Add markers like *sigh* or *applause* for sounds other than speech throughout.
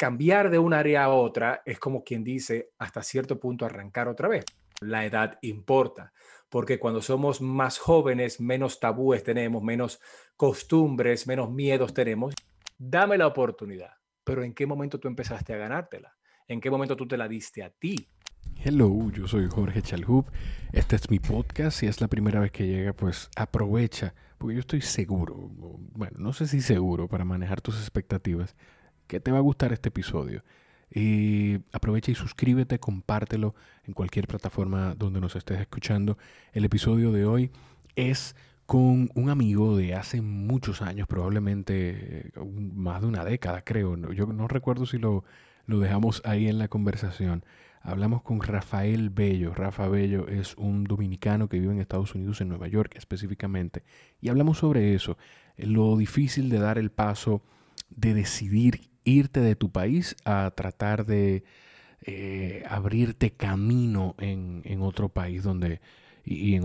cambiar de un área a otra es como quien dice, hasta cierto punto arrancar otra vez. La edad importa, porque cuando somos más jóvenes, menos tabúes tenemos, menos costumbres, menos miedos tenemos. Dame la oportunidad, pero ¿en qué momento tú empezaste a ganártela? ¿En qué momento tú te la diste a ti? Hello, yo soy Jorge Chalhub. Este es mi podcast. Si es la primera vez que llega, pues aprovecha, porque yo estoy seguro, bueno, no sé si seguro para manejar tus expectativas, que te va a gustar este episodio. Y aprovecha y suscríbete, compártelo en cualquier plataforma donde nos estés escuchando. El episodio de hoy es con un amigo de hace muchos años, probablemente más de una década, creo. Yo no recuerdo si lo, lo dejamos ahí en la conversación. Hablamos con Rafael Bello. Rafa Bello es un dominicano que vive en Estados Unidos, en Nueva York específicamente. Y hablamos sobre eso, lo difícil de dar el paso de decidir irte de tu país a tratar de eh, abrirte camino en, otro país donde y, en,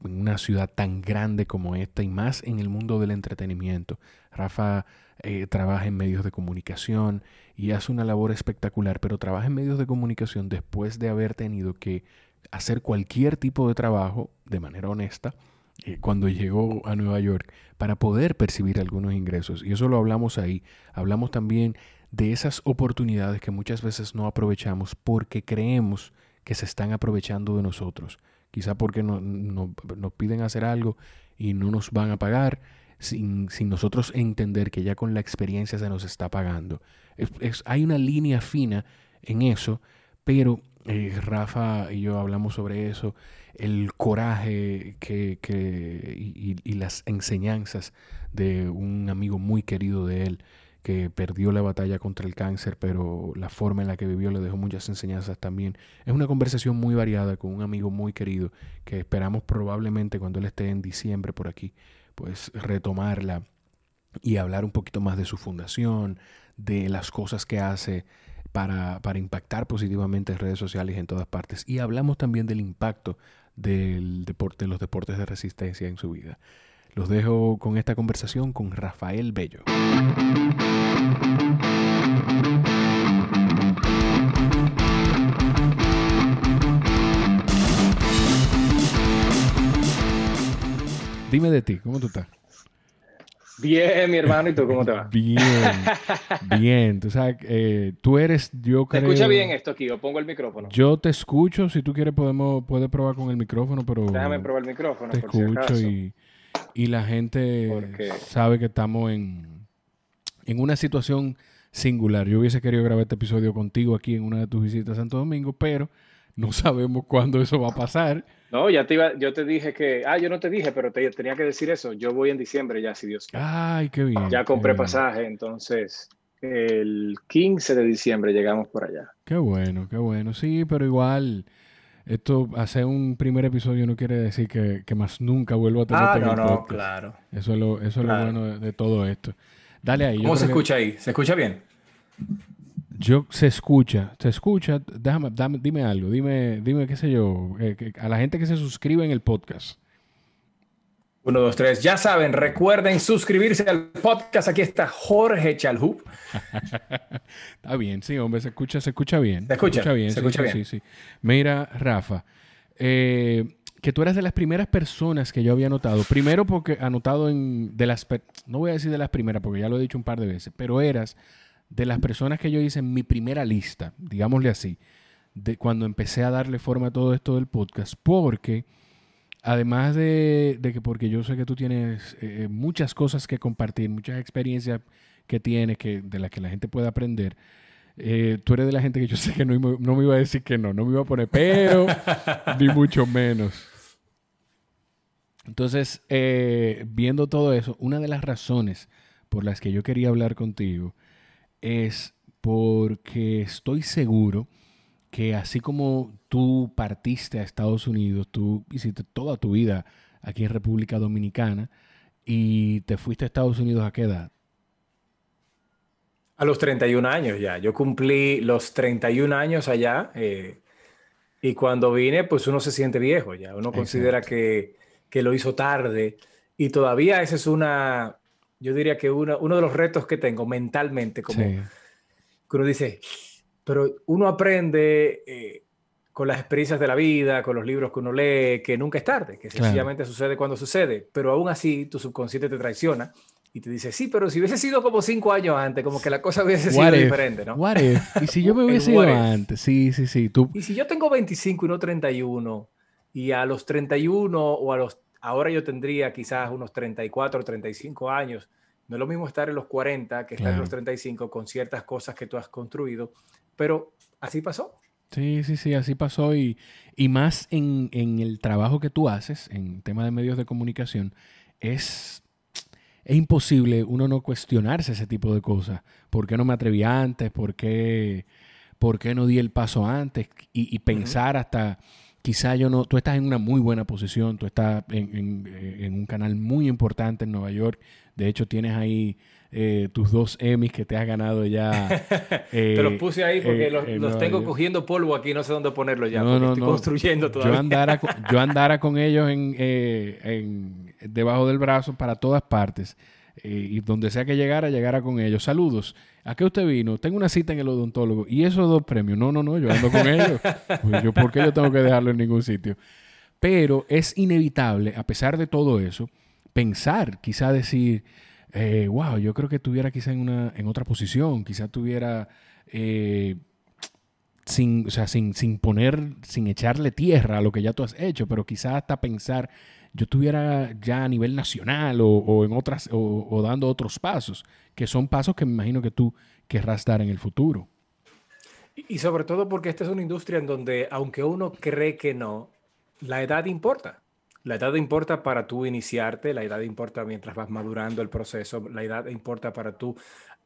una ciudad tan grande como esta y más en el mundo del entretenimiento. Rafa eh, trabaja en medios de comunicación y hace una labor espectacular, pero trabaja en medios de comunicación después de haber tenido que hacer cualquier tipo de trabajo de manera honesta eh, cuando llegó a Nueva York para poder percibir algunos ingresos. Y eso lo hablamos ahí. Hablamos también de esas oportunidades que muchas veces no aprovechamos porque creemos que se están aprovechando de nosotros. Quizá porque no, nos piden hacer algo y no nos van a pagar sin, nosotros entender que ya con la experiencia se nos está pagando. Es, hay una línea fina en eso, pero eh, Rafa y yo hablamos sobre eso, el coraje que, y, y, las enseñanzas de un amigo muy querido de él que perdió la batalla contra el cáncer, pero la forma en la que vivió le dejó muchas enseñanzas también. Es una conversación muy variada con un amigo muy querido que esperamos probablemente cuando él esté en diciembre por aquí pues retomarla y hablar un poquito más de su fundación, de las cosas que hace para, impactar positivamente en redes sociales en todas partes. Y hablamos también del impacto del deporte, de los deportes de resistencia en su vida. Los dejo con esta conversación con Rafael Bello. Dime de ti, ¿cómo tú estás? Bien, mi hermano, ¿y tú cómo te va? Bien, bien. Tú sabes, eh, tú eres, yo creo... ¿Te escucha bien esto aquí? Yo pongo el micrófono. Yo te escucho, si tú quieres podemos, puedes probar con el micrófono, pero... Déjame probar el micrófono, Te escucho y, y, la gente sabe que estamos en, en una situación singular. Yo hubiese querido grabar este episodio contigo aquí en una de tus visitas a Santo Domingo, pero no sabemos cuándo eso va a pasar. No, ya te iba, yo te dije que, ah, yo no te dije, pero te tenía que decir eso. Yo voy en diciembre ya, si Dios quiere. Ay, qué bien. Ya compré pasaje, entonces el 15 de diciembre llegamos por allá. Qué bueno, qué bueno. Sí, pero igual, esto, hacer un primer episodio no quiere decir que, más nunca vuelvo a tener ah, no, no, claro. Eso es lo, eso es lo bueno de, todo esto. Dale ahí. ¿Cómo se escucha ahí? ¿Se escucha bien? Yo, se escucha, se escucha, déjame, dime algo, dime, dime, qué sé yo, eh, a la gente que se suscribe en el podcast. Uno, dos, tres. Ya saben, recuerden suscribirse al podcast. Aquí está Jorge Chalhub. *laughs* está bien, sí, hombre, se escucha, se escucha bien. Se escucha, bien. Se escucha bien. Sí, sí. Mira, Rafa, eh, que tú eras de las primeras personas que yo había notado. Primero porque anotado en, de las, no voy a decir de las primeras porque ya lo he dicho un par de veces, pero eras de las personas que yo hice en mi primera lista, digámosle así, de cuando empecé a darle forma a todo esto del podcast, porque además de, que porque yo sé que tú tienes eh, muchas cosas que compartir, muchas experiencias que tienes que, de las que la gente puede aprender, eh, tú eres de la gente que yo sé que no, no, me iba a decir que no, no me iba a poner pero, *laughs* ni mucho menos. Entonces, eh, viendo todo eso, una de las razones por las que yo quería hablar contigo es porque estoy seguro que así como tú partiste a Estados Unidos, tú hiciste toda tu vida aquí en República Dominicana y te fuiste a Estados Unidos a qué edad? A los 31 años ya. Yo cumplí los 31 años allá eh, y cuando vine, pues uno se siente viejo ya. Uno considera que, que, lo hizo tarde y todavía esa es una, yo diría que uno, uno de los retos que tengo mentalmente, como uno dice, pero uno aprende eh, con las experiencias de la vida, con los libros que uno lee, que nunca es tarde, que sencillamente sucede cuando sucede, pero aún así tu subconsciente te traiciona y te dice, sí, pero si hubiese sido como cinco años antes, como que la cosa hubiese sido diferente, ¿no? What Y si yo *laughs* me hubiese ido antes, sí, sí, sí. Tú... Y si yo tengo 25 y no 31, y a los 31 o a los, ahora yo tendría quizás unos 34 o 35 años, no es lo mismo estar en los 40 que estar en los 35 con ciertas cosas que tú has construido, pero así pasó. Sí, sí, sí, así pasó y, y más en, en el trabajo que tú haces, en tema de medios de comunicación, es es imposible uno no cuestionarse ese tipo de cosas. ¿Por qué no me atreví antes? ¿Por qué, por qué no di el paso antes? Y, pensar hasta, quizá yo no, tú estás en una muy buena posición, tú estás en, en, un canal muy importante en Nueva York. De hecho, tienes ahí eh, tus dos Emmys que te has ganado ya. *laughs* te los puse ahí porque eh, los, tengo cogiendo polvo aquí, no sé dónde ponerlos ya, no, estoy construyendo todavía. Yo andara, *laughs* yo andara con ellos en, eh, en, debajo del brazo para todas partes. y donde sea que llegara, llegara con ellos. Saludos. ¿A qué usted vino? Tengo una cita en el odontólogo. ¿Y esos dos premios? No, no, no, yo ando con ellos. *laughs* Pues yo, ¿Por qué yo tengo que dejarlo en ningún sitio? Pero es inevitable, a pesar de todo eso, pensar, quizá decir, eh, wow, yo creo que estuviera quizá en, una, en otra posición, quizá tuviera, eh, sin, o sea, sin, sin poner, sin echarle tierra a lo que ya tú has hecho, pero quizá hasta pensar, yo estuviera ya a nivel nacional o, en otras, o, dando otros pasos, que son pasos que me imagino que tú querrás dar en el futuro. Y sobre todo porque esta es una industria en donde, aunque uno cree que no, la edad importa. La edad importa para tú iniciarte, la edad importa mientras vas madurando el proceso, la edad importa para tú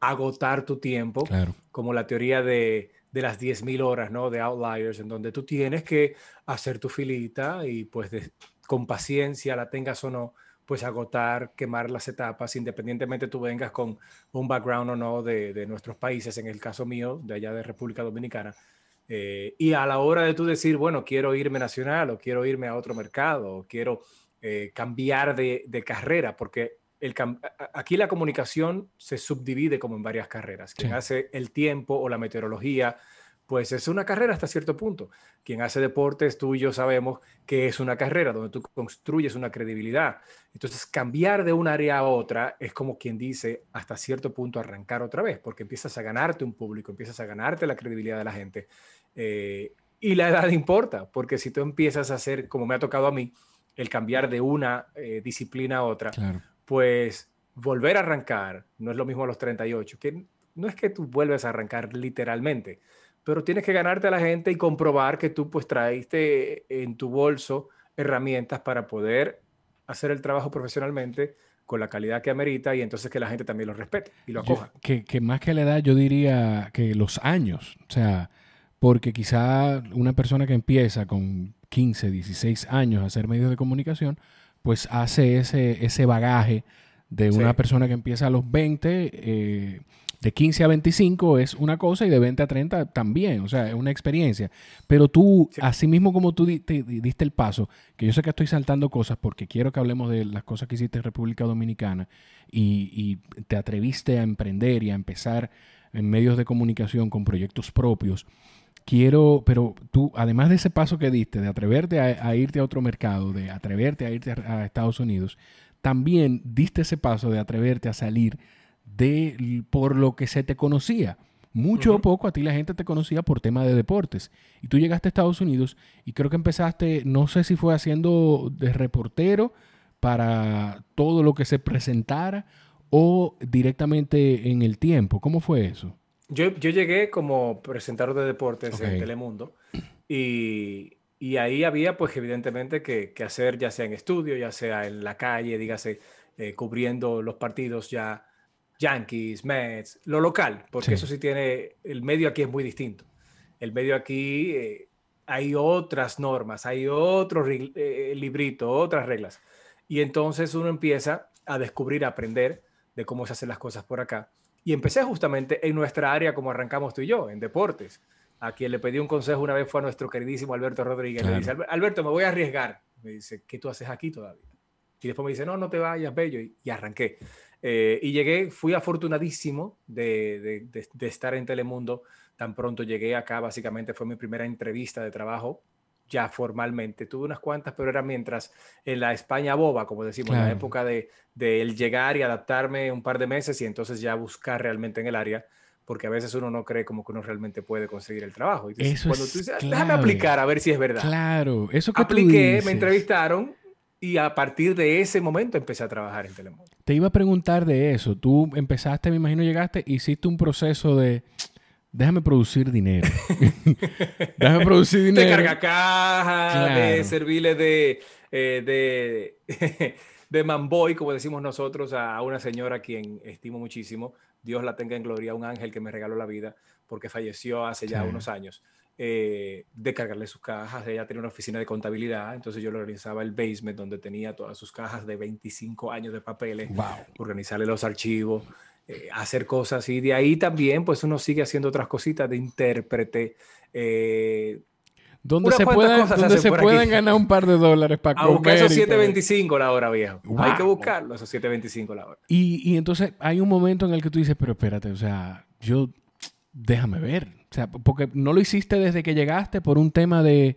agotar tu tiempo, como la teoría de, de las 10.000 horas, ¿no? De Outliers, en donde tú tienes que hacer tu filita y pues con paciencia, la tengas o no, pues agotar, quemar las etapas, independientemente tú vengas con un background o no de, de nuestros países, en el caso mío, de allá de República Dominicana, eh, y a la hora de tú decir, bueno, quiero irme nacional o quiero irme a otro mercado o quiero eh, cambiar de, carrera, porque el, aquí la comunicación se subdivide como en varias carreras. Quien hace el tiempo o la meteorología, pues es una carrera hasta cierto punto. Quien hace deportes, tú y yo sabemos que es una carrera donde tú construyes una credibilidad. Entonces, cambiar de un área a otra es como quien dice, hasta cierto punto arrancar otra vez, porque empiezas a ganarte un público, empiezas a ganarte la credibilidad de la gente. Eh, y la edad *laughs* importa, porque si tú empiezas a hacer, como me ha tocado a mí, el cambiar de una eh, disciplina a otra, pues volver a arrancar no es lo mismo a los 38, que no es que tú vuelves a arrancar literalmente, pero tienes que ganarte a la gente y comprobar que tú pues traiste en tu bolso herramientas para poder hacer el trabajo profesionalmente con la calidad que amerita y entonces que la gente también lo respete y lo acoja. que, que, más que la edad, yo diría que los años, o sea, porque quizá una persona que empieza con 15, 16 años a hacer medios de comunicación, pues hace ese, ese bagaje de una persona que empieza a los 20, eh, de 15 a 25 es una cosa y de 20 a 30 también, o sea, es una experiencia. Pero tú, así mismo como tú diste el paso, que yo sé que estoy saltando cosas porque quiero que hablemos de las cosas que hiciste en República Dominicana y, y te atreviste a emprender y a empezar en medios de comunicación con proyectos propios quiero, pero tú, además de ese paso que diste, de atreverte a, irte a otro mercado, de atreverte a irte a, Estados Unidos, también diste ese paso de atreverte a salir de por lo que se te conocía. Mucho o poco a ti la gente te conocía por tema de deportes. Y tú llegaste a Estados Unidos y creo que empezaste, no sé si fue haciendo de reportero para todo lo que se presentara o directamente en el tiempo. ¿Cómo fue eso? Yo, yo llegué como presentador de deportes en Telemundo y, y, ahí había pues evidentemente que, que, hacer ya sea en estudio, ya sea en la calle, dígase, eh, cubriendo los partidos ya Yankees, Mets, lo local, porque eso sí tiene, el medio aquí es muy distinto. El medio aquí eh, hay otras normas, hay otro eh, librito, otras reglas. Y entonces uno empieza a descubrir, a aprender de cómo se hacen las cosas por acá. Y empecé justamente en nuestra área como arrancamos tú y yo, en deportes. A quien le pedí un consejo una vez fue a nuestro queridísimo Alberto Rodríguez. Le dice, Alberto, me voy a arriesgar. Me dice, ¿qué tú haces aquí todavía? Y después me dice, no, no te vayas, bello. Y, arranqué. Eh, y llegué, fui afortunadísimo de, de, estar en Telemundo. Tan pronto llegué acá, básicamente fue mi primera entrevista de trabajo ya formalmente. Tuve unas cuantas, pero era mientras en la España boba, como decimos, en la época de, de el llegar y adaptarme un par de meses y entonces ya buscar realmente en el área porque a veces uno no cree como que uno realmente puede conseguir el trabajo. eso cuando tú dices, déjame aplicar a ver si es verdad. Claro, eso que Apliqué, me entrevistaron y a partir de ese momento empecé a trabajar en Telemundo. Te iba a preguntar de eso. Tú empezaste, me imagino, llegaste, hiciste un proceso de déjame producir dinero. *laughs* déjame producir dinero. De carga caja, de servirle de, eh, de, *laughs* de manboy, como decimos nosotros, a una señora a quien estimo muchísimo, Dios la tenga en gloria, un ángel que me regaló la vida porque falleció hace ya unos años, eh, de cargarle sus cajas. Ella tenía una oficina de contabilidad, entonces yo le organizaba el basement donde tenía todas sus cajas de 25 años de papeles, organizarle los archivos, eh, hacer cosas y de ahí también pues uno sigue haciendo otras cositas de intérprete. Eh, donde se, puedan, donde se puedan ganar un par de dólares *laughs* para a buscar esos 7.25 la hora, viejo. Hay que buscarlo, esos 7.25 la hora. Y, y entonces hay un momento en el que tú dices, pero espérate, o sea, yo, déjame ver. O sea, porque no lo hiciste desde que llegaste por un tema de,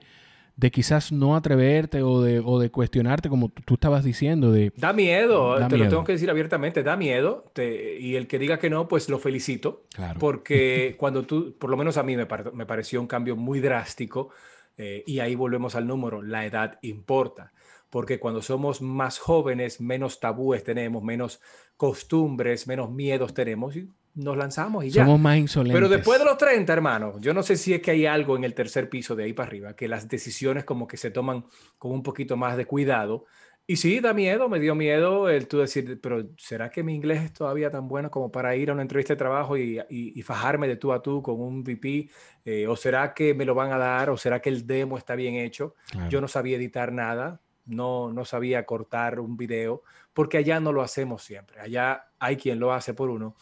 de quizás no atreverte o de, o de cuestionarte, como tú estabas diciendo. De, da miedo, te lo tengo que decir abiertamente, da miedo. y el que diga que no, pues lo felicito. Claro. Porque *laughs* cuando tú, por lo menos a mí me, me pareció un cambio muy drástico eh, y ahí volvemos al número, la edad importa, porque cuando somos más jóvenes, menos tabúes tenemos, menos costumbres, menos miedos tenemos y nos lanzamos y ya. Somos más insolentes. Pero después de los 30, hermano, yo no sé si es que hay algo en el tercer piso de ahí para arriba, que las decisiones como que se toman con un poquito más de cuidado y sí, da miedo, me dio miedo el tú decir, pero ¿será que mi inglés es todavía tan bueno como para ir a una entrevista de trabajo y, y, fajarme de tú a tú con un VP? Eh, ¿O será que me lo van a dar? ¿O será que el demo está bien hecho? Yo no sabía editar nada, no, no sabía cortar un video, porque allá no lo hacemos siempre. Allá hay quien lo hace por uno,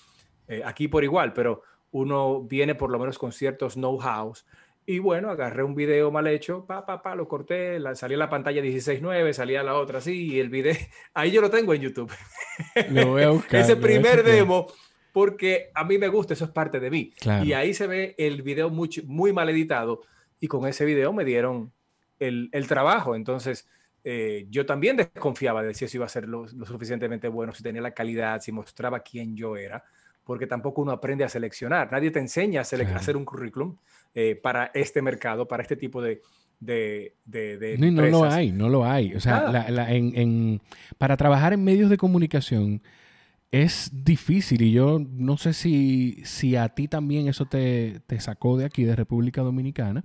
eh, aquí por igual, pero uno viene por lo menos con ciertos know-hows y bueno, agarré un video mal hecho, pa, pa, pa, lo corté, la, salía la pantalla 16.9, salía la otra así, y el video, *laughs* ahí yo lo tengo en YouTube. Lo voy a *laughs* buscar. Ese primer demo, porque a mí me gusta, eso es parte de mí. Y ahí se ve el video muy, muy mal editado, y con ese video me dieron el, el trabajo. Entonces, eh, yo también desconfiaba de si eso iba a ser lo, lo suficientemente bueno, si tenía la calidad, si mostraba quién yo era porque tampoco uno aprende a seleccionar. Nadie te enseña a, hacer un currículum eh, para este mercado, para este tipo de, de, de, no, no, lo hay, no lo hay. O sea, en, para trabajar en medios de comunicación es difícil y yo no sé si, si a ti también eso te, te, sacó de aquí, de República Dominicana,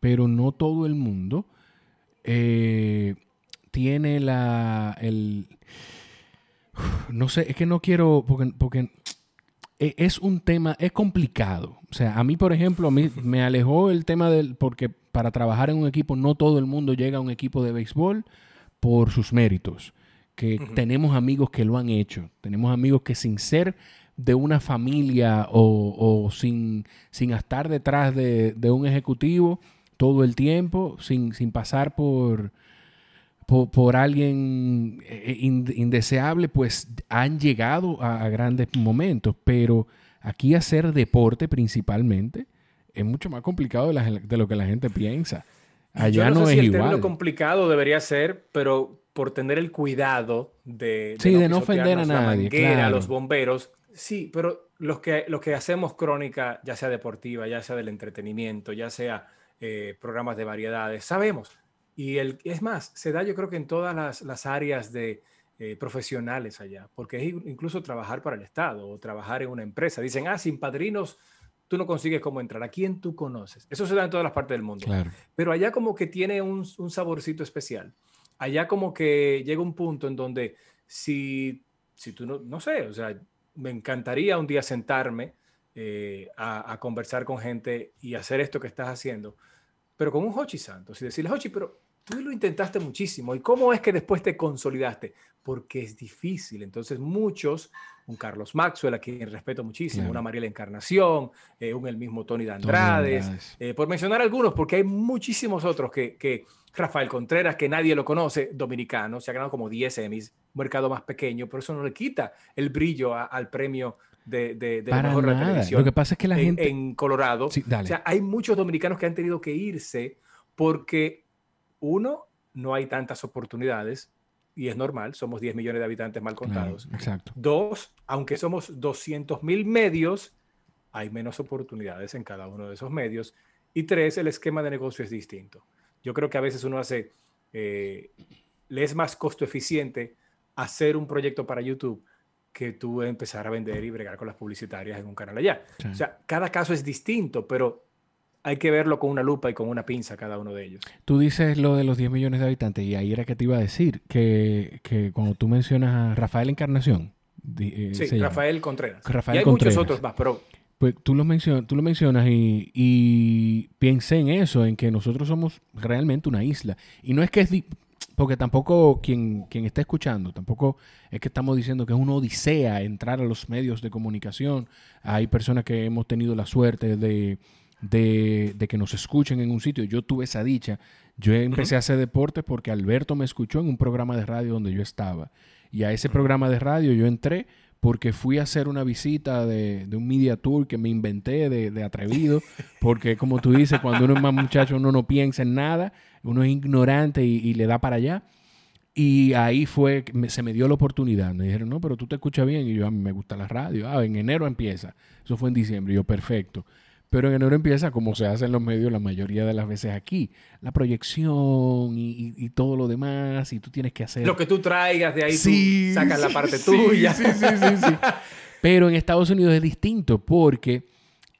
pero no todo el mundo eh, tiene la... El, no sé, es que no quiero, porque, porque es un tema, es complicado. O sea, a mí, por ejemplo, a mí *laughs* me alejó el tema del, porque para trabajar en un equipo no todo el mundo llega a un equipo de béisbol por sus méritos. Que tenemos amigos que lo han hecho. Tenemos amigos que sin ser de una familia o, sin, sin estar detrás de, de, un ejecutivo todo el tiempo, sin, sin pasar por, por, alguien eh, indeseable, pues han llegado a, grandes momentos, pero aquí hacer deporte principalmente es mucho más complicado de, lo que la gente piensa. Allá no, es igual. El complicado debería ser, pero por tener el cuidado de, sí, no de no ofender a nadie, a los bomberos, sí, pero los que, los que hacemos crónica, ya sea deportiva, ya sea del entretenimiento, ya sea eh, programas de variedades, sabemos y el, es más, se da yo creo que en todas las, las áreas de eh, profesionales allá, porque es incluso trabajar para el Estado o trabajar en una empresa. Dicen, ah, sin padrinos tú no consigues cómo entrar. ¿A quién tú conoces? Eso se da en todas las partes del mundo. Pero allá como que tiene un, un, saborcito especial. Allá como que llega un punto en donde si, si tú no, no sé, o sea, me encantaría un día sentarme eh, a, a, conversar con gente y hacer esto que estás haciendo, pero con un Hochi Santos y decirle, Hochi, pero tú lo intentaste muchísimo. ¿Y cómo es que después te consolidaste? Porque es difícil. Entonces muchos un Carlos Maxwell, a quien respeto muchísimo, una Mariela Encarnación, eh, un el mismo Tony de Andrades, eh, por mencionar algunos, porque hay muchísimos otros que, que, Rafael Contreras, que nadie lo conoce, dominicano, se ha ganado como 10 Emmys, un mercado más pequeño, pero eso no le quita el brillo al premio de, de, de mejor televisión. Lo que pasa es que la gente... En Colorado. o sea, hay muchos dominicanos que han tenido que irse porque, uno, no hay tantas oportunidades, y es normal, somos 10 millones de habitantes mal contados. exacto. Dos, aunque somos 200 mil medios, hay menos oportunidades en cada uno de esos medios. Y tres, el esquema de negocio es distinto. Yo creo que a veces uno hace, eh, le es más costo eficiente hacer un proyecto para YouTube que tú empezar a vender y bregar con las publicitarias en un canal allá. O sea, cada caso es distinto, pero hay que verlo con una lupa y con una pinza cada uno de ellos. Tú dices lo de los 10 millones de habitantes y ahí era que te iba a decir que, que cuando tú mencionas a Rafael Encarnación. Eh, sí, Rafael Contreras. Rafael y hay muchos otros más, pero... Pues tú lo, mencionas, tú lo mencionas y, y pensé en eso, en que nosotros somos realmente una isla. Y no es que es... Porque tampoco quien, quien está escuchando, tampoco es que estamos diciendo que es una odisea entrar a los medios de comunicación. Hay personas que hemos tenido la suerte de de, que nos escuchen en un sitio. Yo tuve esa dicha. Yo empecé a hacer deporte porque Alberto me escuchó en un programa de radio donde yo estaba. Y a ese programa de radio yo entré porque fui a hacer una visita de, un media tour que me inventé de, atrevido, porque como tú dices, cuando uno es más muchacho uno no piensa en nada, uno es ignorante y, le da para allá. Y ahí fue, se me dio la oportunidad. Me dijeron, no, pero tú te escuchas bien. Y yo, a mí me gusta la radio. Ah, en enero empieza. Eso fue en diciembre. Y yo, perfecto. Pero en enero empieza, como se hace en los medios la mayoría de las veces aquí, la proyección y, todo lo demás, y tú tienes que hacer... Lo que tú traigas de ahí, tú sacas la parte tuya. Sí, sí, sí, sí. *laughs* Pero en Estados Unidos es distinto porque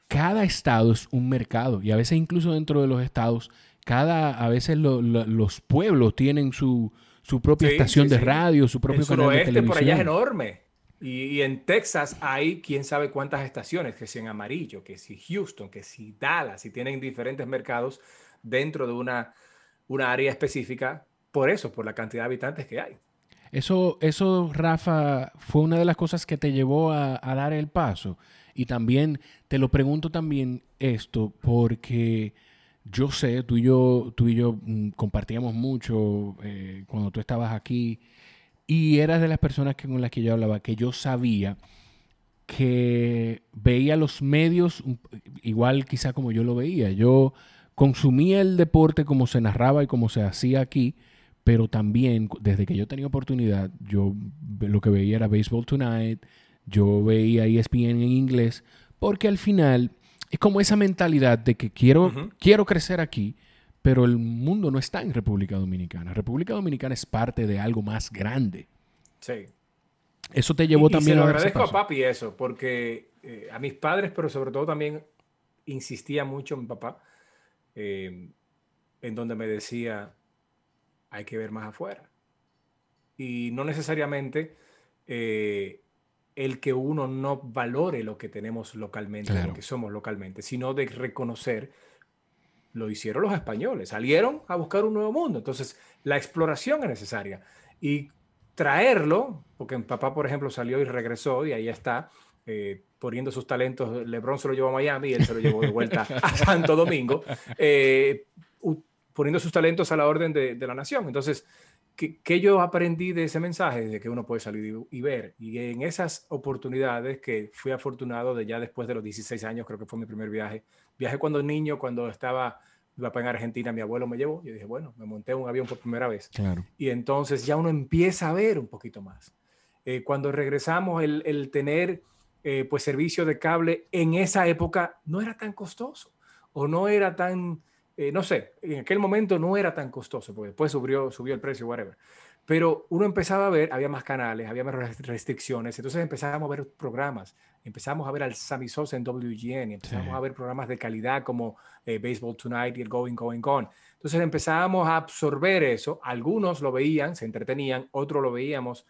cada estado es un mercado y a veces incluso dentro de los estados, cada, a veces los pueblos tienen su, su propia estación de radio, su propio canal de televisión. por allá es enorme. Y, en Texas hay quién sabe cuántas estaciones, que si en amarillo, que si Houston, que si Dallas, y tienen diferentes mercados dentro de una, una área específica, por eso, por la cantidad de habitantes que hay. Eso, eso, Rafa, fue una de las cosas que te llevó a, dar el paso. Y también te lo pregunto también esto, porque yo sé, tú y yo, tú y yo mm, compartíamos mucho eh, cuando tú estabas aquí y eras de las personas con las que yo hablaba, que yo sabía que veía los medios igual quizá como yo lo veía. Yo consumía el deporte como se narraba y como se hacía aquí, pero también desde que yo tenía oportunidad, yo lo que veía era Baseball Tonight, yo veía ESPN en inglés, porque al final es como esa mentalidad de que quiero, quiero crecer aquí, pero el mundo no está en República Dominicana. República Dominicana es parte de algo más grande. Sí. Eso te llevó también y se lo agradezco a papi eso, porque eh, a mis padres, pero sobre todo también insistía mucho mi papá, eh, en donde me decía, hay que ver más afuera. Y no necesariamente eh, el que uno no valore lo que tenemos localmente, lo que somos localmente, sino de reconocer lo hicieron los españoles, salieron a buscar un nuevo mundo. Entonces, la exploración es necesaria. Y traerlo, porque mi papá, por ejemplo, salió y regresó y ahí está, eh, poniendo sus talentos. Lebron se lo llevó a Miami y él se lo llevó de vuelta *laughs* a Santo Domingo, eh, poniendo sus talentos a la orden de, la nación. Entonces, ¿qué, yo aprendí de ese mensaje? De que uno puede salir y, y, ver. Y en esas oportunidades que fui afortunado de ya después de los 16 años, creo que fue mi primer viaje, Viajé cuando niño, cuando estaba mi papá en Argentina, mi abuelo me llevó. Yo dije, bueno, me monté un avión por primera vez. Claro. Y entonces ya uno empieza a ver un poquito más. Eh, cuando regresamos, el, el tener eh, pues servicio de cable en esa época no era tan costoso o no era tan, eh, no sé, en aquel momento no era tan costoso, porque después subió, subió el precio, whatever. Pero uno empezaba a ver, había más canales, había más restricciones, entonces empezábamos a ver programas, empezamos a ver al Sammy Sosa en WGN, empezamos a ver programas de calidad como eh, Baseball Tonight y el Going, Going, Gone. Entonces empezábamos a absorber eso, algunos lo veían, se entretenían, otros lo veíamos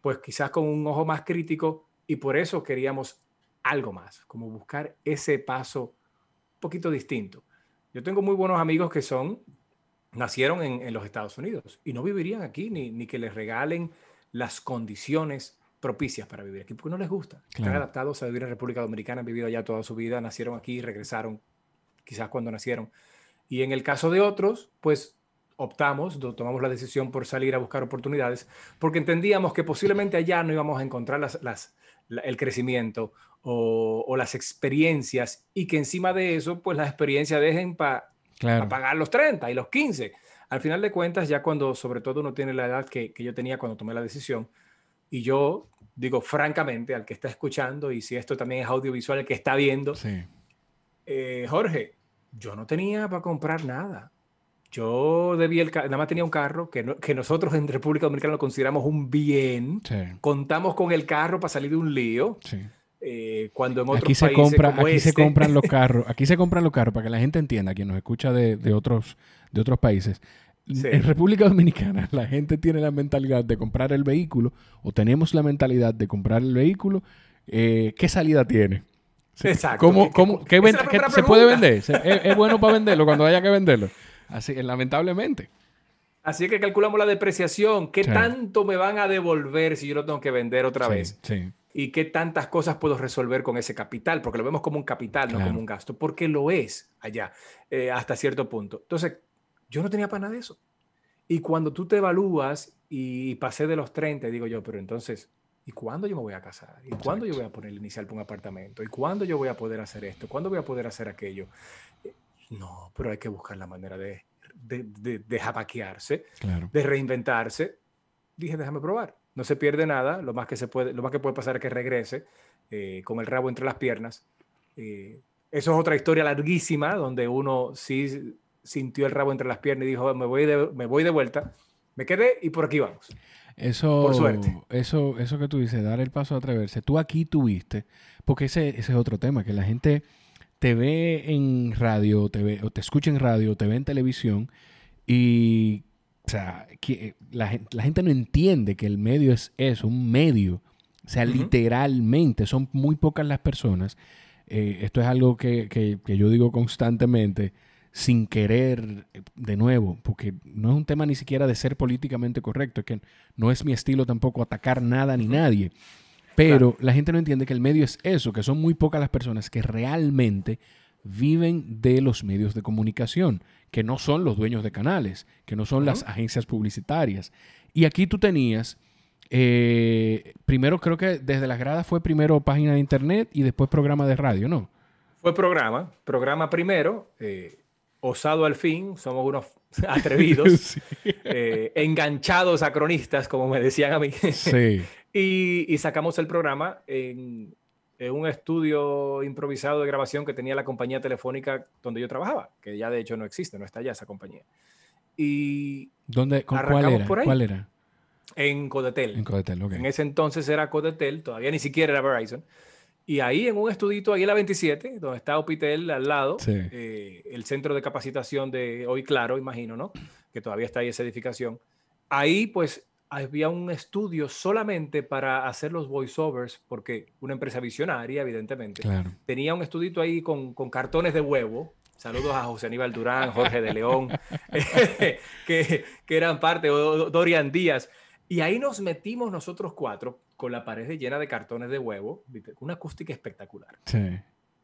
pues quizás con un ojo más crítico y por eso queríamos algo más, como buscar ese paso un poquito distinto. Yo tengo muy buenos amigos que son nacieron en, los Estados Unidos y no vivirían aquí ni, ni, que les regalen las condiciones propicias para vivir aquí, porque no les gusta. Están adaptados a vivir en República Dominicana, han vivido allá toda su vida, nacieron aquí, regresaron, quizás cuando nacieron. Y en el caso de otros, pues optamos, tomamos la decisión por salir a buscar oportunidades, porque entendíamos que posiblemente allá no íbamos a encontrar las, el crecimiento o, las experiencias y que encima de eso, pues las experiencias dejen para pagar los 30 y los 15. Al final de cuentas, ya cuando sobre todo uno tiene la edad que, que yo tenía cuando tomé la decisión, y yo digo francamente al que está escuchando, y si esto también es audiovisual, el que está viendo, eh, Jorge, yo no tenía para comprar nada. Yo debía el nada más tenía un carro que, que nosotros en República Dominicana lo consideramos un bien. Contamos con el carro para salir de un lío. Eh, cuando en otros aquí se países compra, aquí se este compran los *laughs* carros, aquí se compran los carros para que la gente entienda, quien nos escucha de, de otros, de otros países. En República Dominicana la gente tiene la mentalidad de comprar el vehículo o tenemos la mentalidad de comprar el vehículo. Eh, ¿Qué salida tiene? Exacto. ¿Cómo, cómo, qué ¿Se puede vender? ¿Es, ¿Es, bueno para venderlo cuando haya que venderlo? Así, lamentablemente. Así que calculamos la depreciación. ¿Qué tanto me van a devolver si yo lo tengo que vender otra vez? Sí. Y qué tantas cosas puedo resolver con ese capital, porque lo vemos como un capital, no como un gasto, porque lo es allá, eh, hasta cierto punto. Entonces, yo no tenía para nada de eso. Y cuando tú te evalúas y pasé de los 30, digo yo, pero entonces, ¿y cuándo yo me voy a casar? ¿Y cuándo yo voy a poner el inicial para un apartamento? ¿Y cuándo yo voy a poder hacer esto? ¿Cuándo voy a poder hacer aquello? No, pero hay que buscar la manera de, de, de, de japaquearse, de reinventarse. Dije, déjame probar. No se pierde nada. Lo más que, se puede, lo más que puede pasar es que regrese eh, con el rabo entre las piernas. Eh, eso es otra historia larguísima donde uno sí sintió el rabo entre las piernas y dijo, me voy de, me voy de vuelta. Me quedé y por aquí vamos. Eso, por suerte. Eso, eso que tú dices, dar el paso a atreverse. Tú aquí tuviste, porque ese, ese es otro tema, que la gente te ve en radio, te ve, o te escucha en radio, te ve en televisión y o sea, que la, gente no entiende que el medio es eso, un medio. O sea, literalmente, son muy pocas las personas. Eh, esto es algo que, que, yo digo constantemente, sin querer, de nuevo, porque no es un tema ni siquiera de ser políticamente correcto, es que no es mi estilo tampoco atacar nada ni nadie. Pero la gente no entiende que el medio es eso, que son muy pocas las personas que realmente viven de los medios de comunicación, que no son los dueños de canales, que no son las agencias publicitarias. Y aquí tú tenías, eh, primero creo que desde las gradas fue primero página de internet y después programa de radio, ¿no? Fue programa, programa primero, eh, osado al fin, somos unos *laughs* atrevidos, *laughs* eh, enganchados a cronistas, como me decían a mí. Sí. *laughs* Y, sacamos el programa en, un estudio improvisado de grabación que tenía la compañía telefónica donde yo trabajaba, que ya de hecho no existe, no está ya esa compañía. Y ¿Dónde, cuál, era? ¿Cuál era? En Codetel. En Codetel, En ese entonces era Codetel, todavía ni siquiera era Verizon. Y ahí en un estudito, ahí en la 27, donde está Opitel al lado, eh, el centro de capacitación de Hoy Claro, imagino, ¿no? Que todavía está ahí esa edificación. Ahí pues había un estudio solamente para hacer los voiceovers, porque una empresa visionaria, evidentemente, tenía un estudito ahí con, cartones de huevo. Saludos a José Aníbal Durán, Jorge de León, *laughs* *laughs* que, que, eran parte, o Dorian Díaz. Y ahí nos metimos nosotros cuatro con la pared llena de cartones de huevo, una acústica espectacular.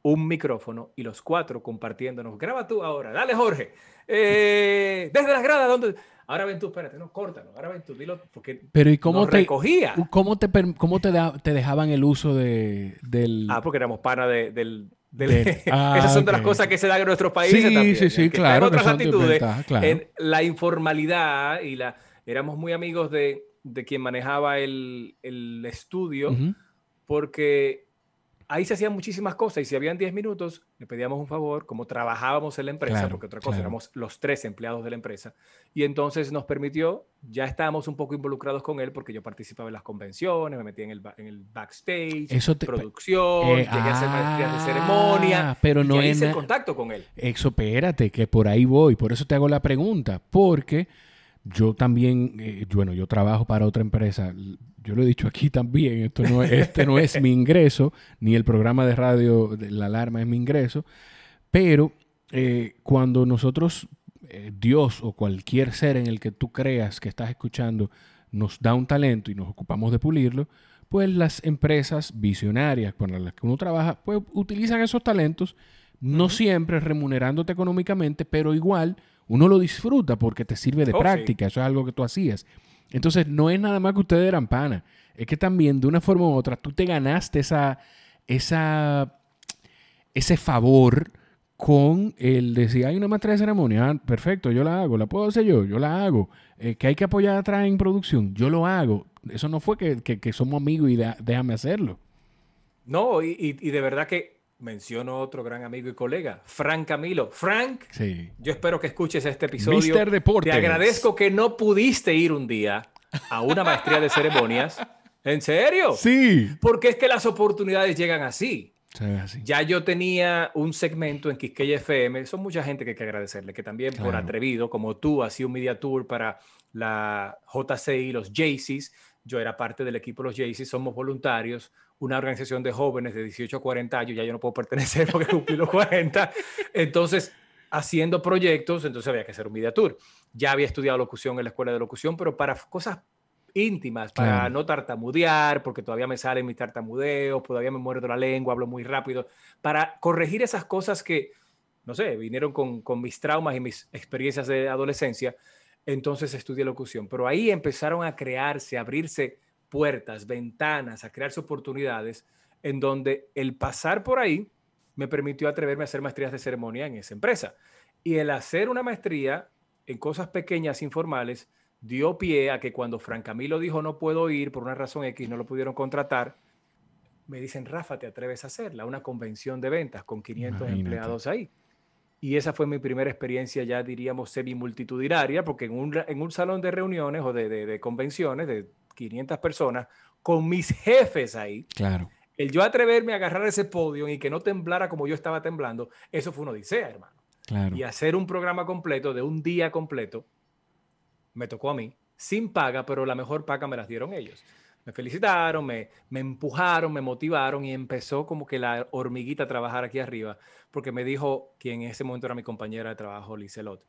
Un micrófono y los cuatro compartiéndonos. Graba tú ahora, dale Jorge. Eh, desde las gradas, ¿dónde? Ahora ven tú, espérate, no, córtalo. Ahora ven tú, dilo, porque Pero ¿y cómo te, recogía. ¿Cómo te, cómo te, te dejaban el uso de, del... Ah, porque éramos pana de, del... *laughs* Ah, Esas son de las cosas que se dan en nuestros países sí, también. Sí, sí, claro. Otras actitudes. En la informalidad y la... Éramos muy amigos de, de quien manejaba el, el estudio, porque ahí se hacían muchísimas cosas y si habían 10 minutos, le pedíamos un favor, como trabajábamos en la empresa, porque otra cosa, éramos los tres empleados de la empresa, y entonces nos permitió, ya estábamos un poco involucrados con él, porque yo participaba en las convenciones, me metía en el, en el backstage, Eso producción, eh, llegué a hacer maestrías de ceremonia, ah, pero no y hice contacto con él. Eso, espérate, que por ahí voy, por eso te hago la pregunta, porque yo también, eh, bueno, yo trabajo para otra empresa. Yo lo he dicho aquí también, esto no este no es mi ingreso, *laughs* ni el programa de radio, la alarma es mi ingreso, pero eh, cuando nosotros, eh, Dios o cualquier ser en el que tú creas que estás escuchando, nos da un talento y nos ocupamos de pulirlo, pues las empresas visionarias con las que uno trabaja, pues utilizan esos talentos, no siempre remunerándote económicamente, pero igual uno lo disfruta porque te sirve de Oh, sí. práctica, eso es algo que tú hacías. Entonces, no es nada más que ustedes eran pana, es que también de una forma u otra tú te ganaste esa, esa, ese favor con el decir, hay una maestra de ceremonia, ah, perfecto, yo la hago, la puedo hacer yo, yo la hago, Eh, que hay que apoyar atrás en producción, yo lo hago. Eso no fue que, que- que somos amigos y déjame hacerlo. No, y, y- y de verdad que menciono otro gran amigo y colega, Frank Camilo. Frank, Sí. yo espero que escuches este episodio. Mr. Deportes. Te agradezco que no pudiste ir un día a una maestría de ceremonias. *laughs* ¿En serio? Sí. Porque es que las oportunidades llegan así. Ve así. Ya yo tenía un segmento en Quisqueya FM, son mucha gente que hay que agradecerle, que también por Claro. atrevido, como tú, hacía un media tour para la JCI, los Jaycees, yo era parte del equipo de los Jaycees, somos voluntarios, una organización de jóvenes de 18 a 40 años, ya yo no puedo pertenecer porque cumplí los 40, entonces haciendo proyectos, entonces había que hacer un media tour. Ya había estudiado locución en la escuela de locución, pero para cosas íntimas, para Claro. no tartamudear, porque todavía me salen mis tartamudeos, todavía me muerdo la lengua, hablo muy rápido, para corregir esas cosas que, no sé, vinieron con, con mis traumas y mis experiencias de adolescencia, entonces estudié locución. Pero ahí empezaron a crearse, a abrirse puertas, ventanas, a crearse oportunidades en donde el pasar por ahí me permitió atreverme a hacer maestrías de ceremonia en esa empresa. Y el hacer una maestría en cosas pequeñas, informales, dio pie a que cuando Fran Camilo dijo no puedo ir por una razón X, no lo pudieron contratar, me dicen, Rafa, ¿te atreves a hacerla? Una convención de ventas con 500 Imagínate. empleados ahí. Y esa fue mi primera experiencia ya, diríamos, semi-multitudinaria, porque en un, en un salón de reuniones o de, de- de convenciones de 500 personas, con mis jefes ahí, Claro. el yo atreverme a agarrar ese podio y que no temblara como yo estaba temblando, eso fue una odisea, hermano. Claro. Y hacer un programa completo de un día completo, me tocó a mí, sin paga, pero la mejor paga me las dieron ellos. Me felicitaron, me, me empujaron, me motivaron y empezó como que la hormiguita a trabajar aquí arriba, porque me dijo, quien en ese momento era mi compañera de trabajo, Lizelot,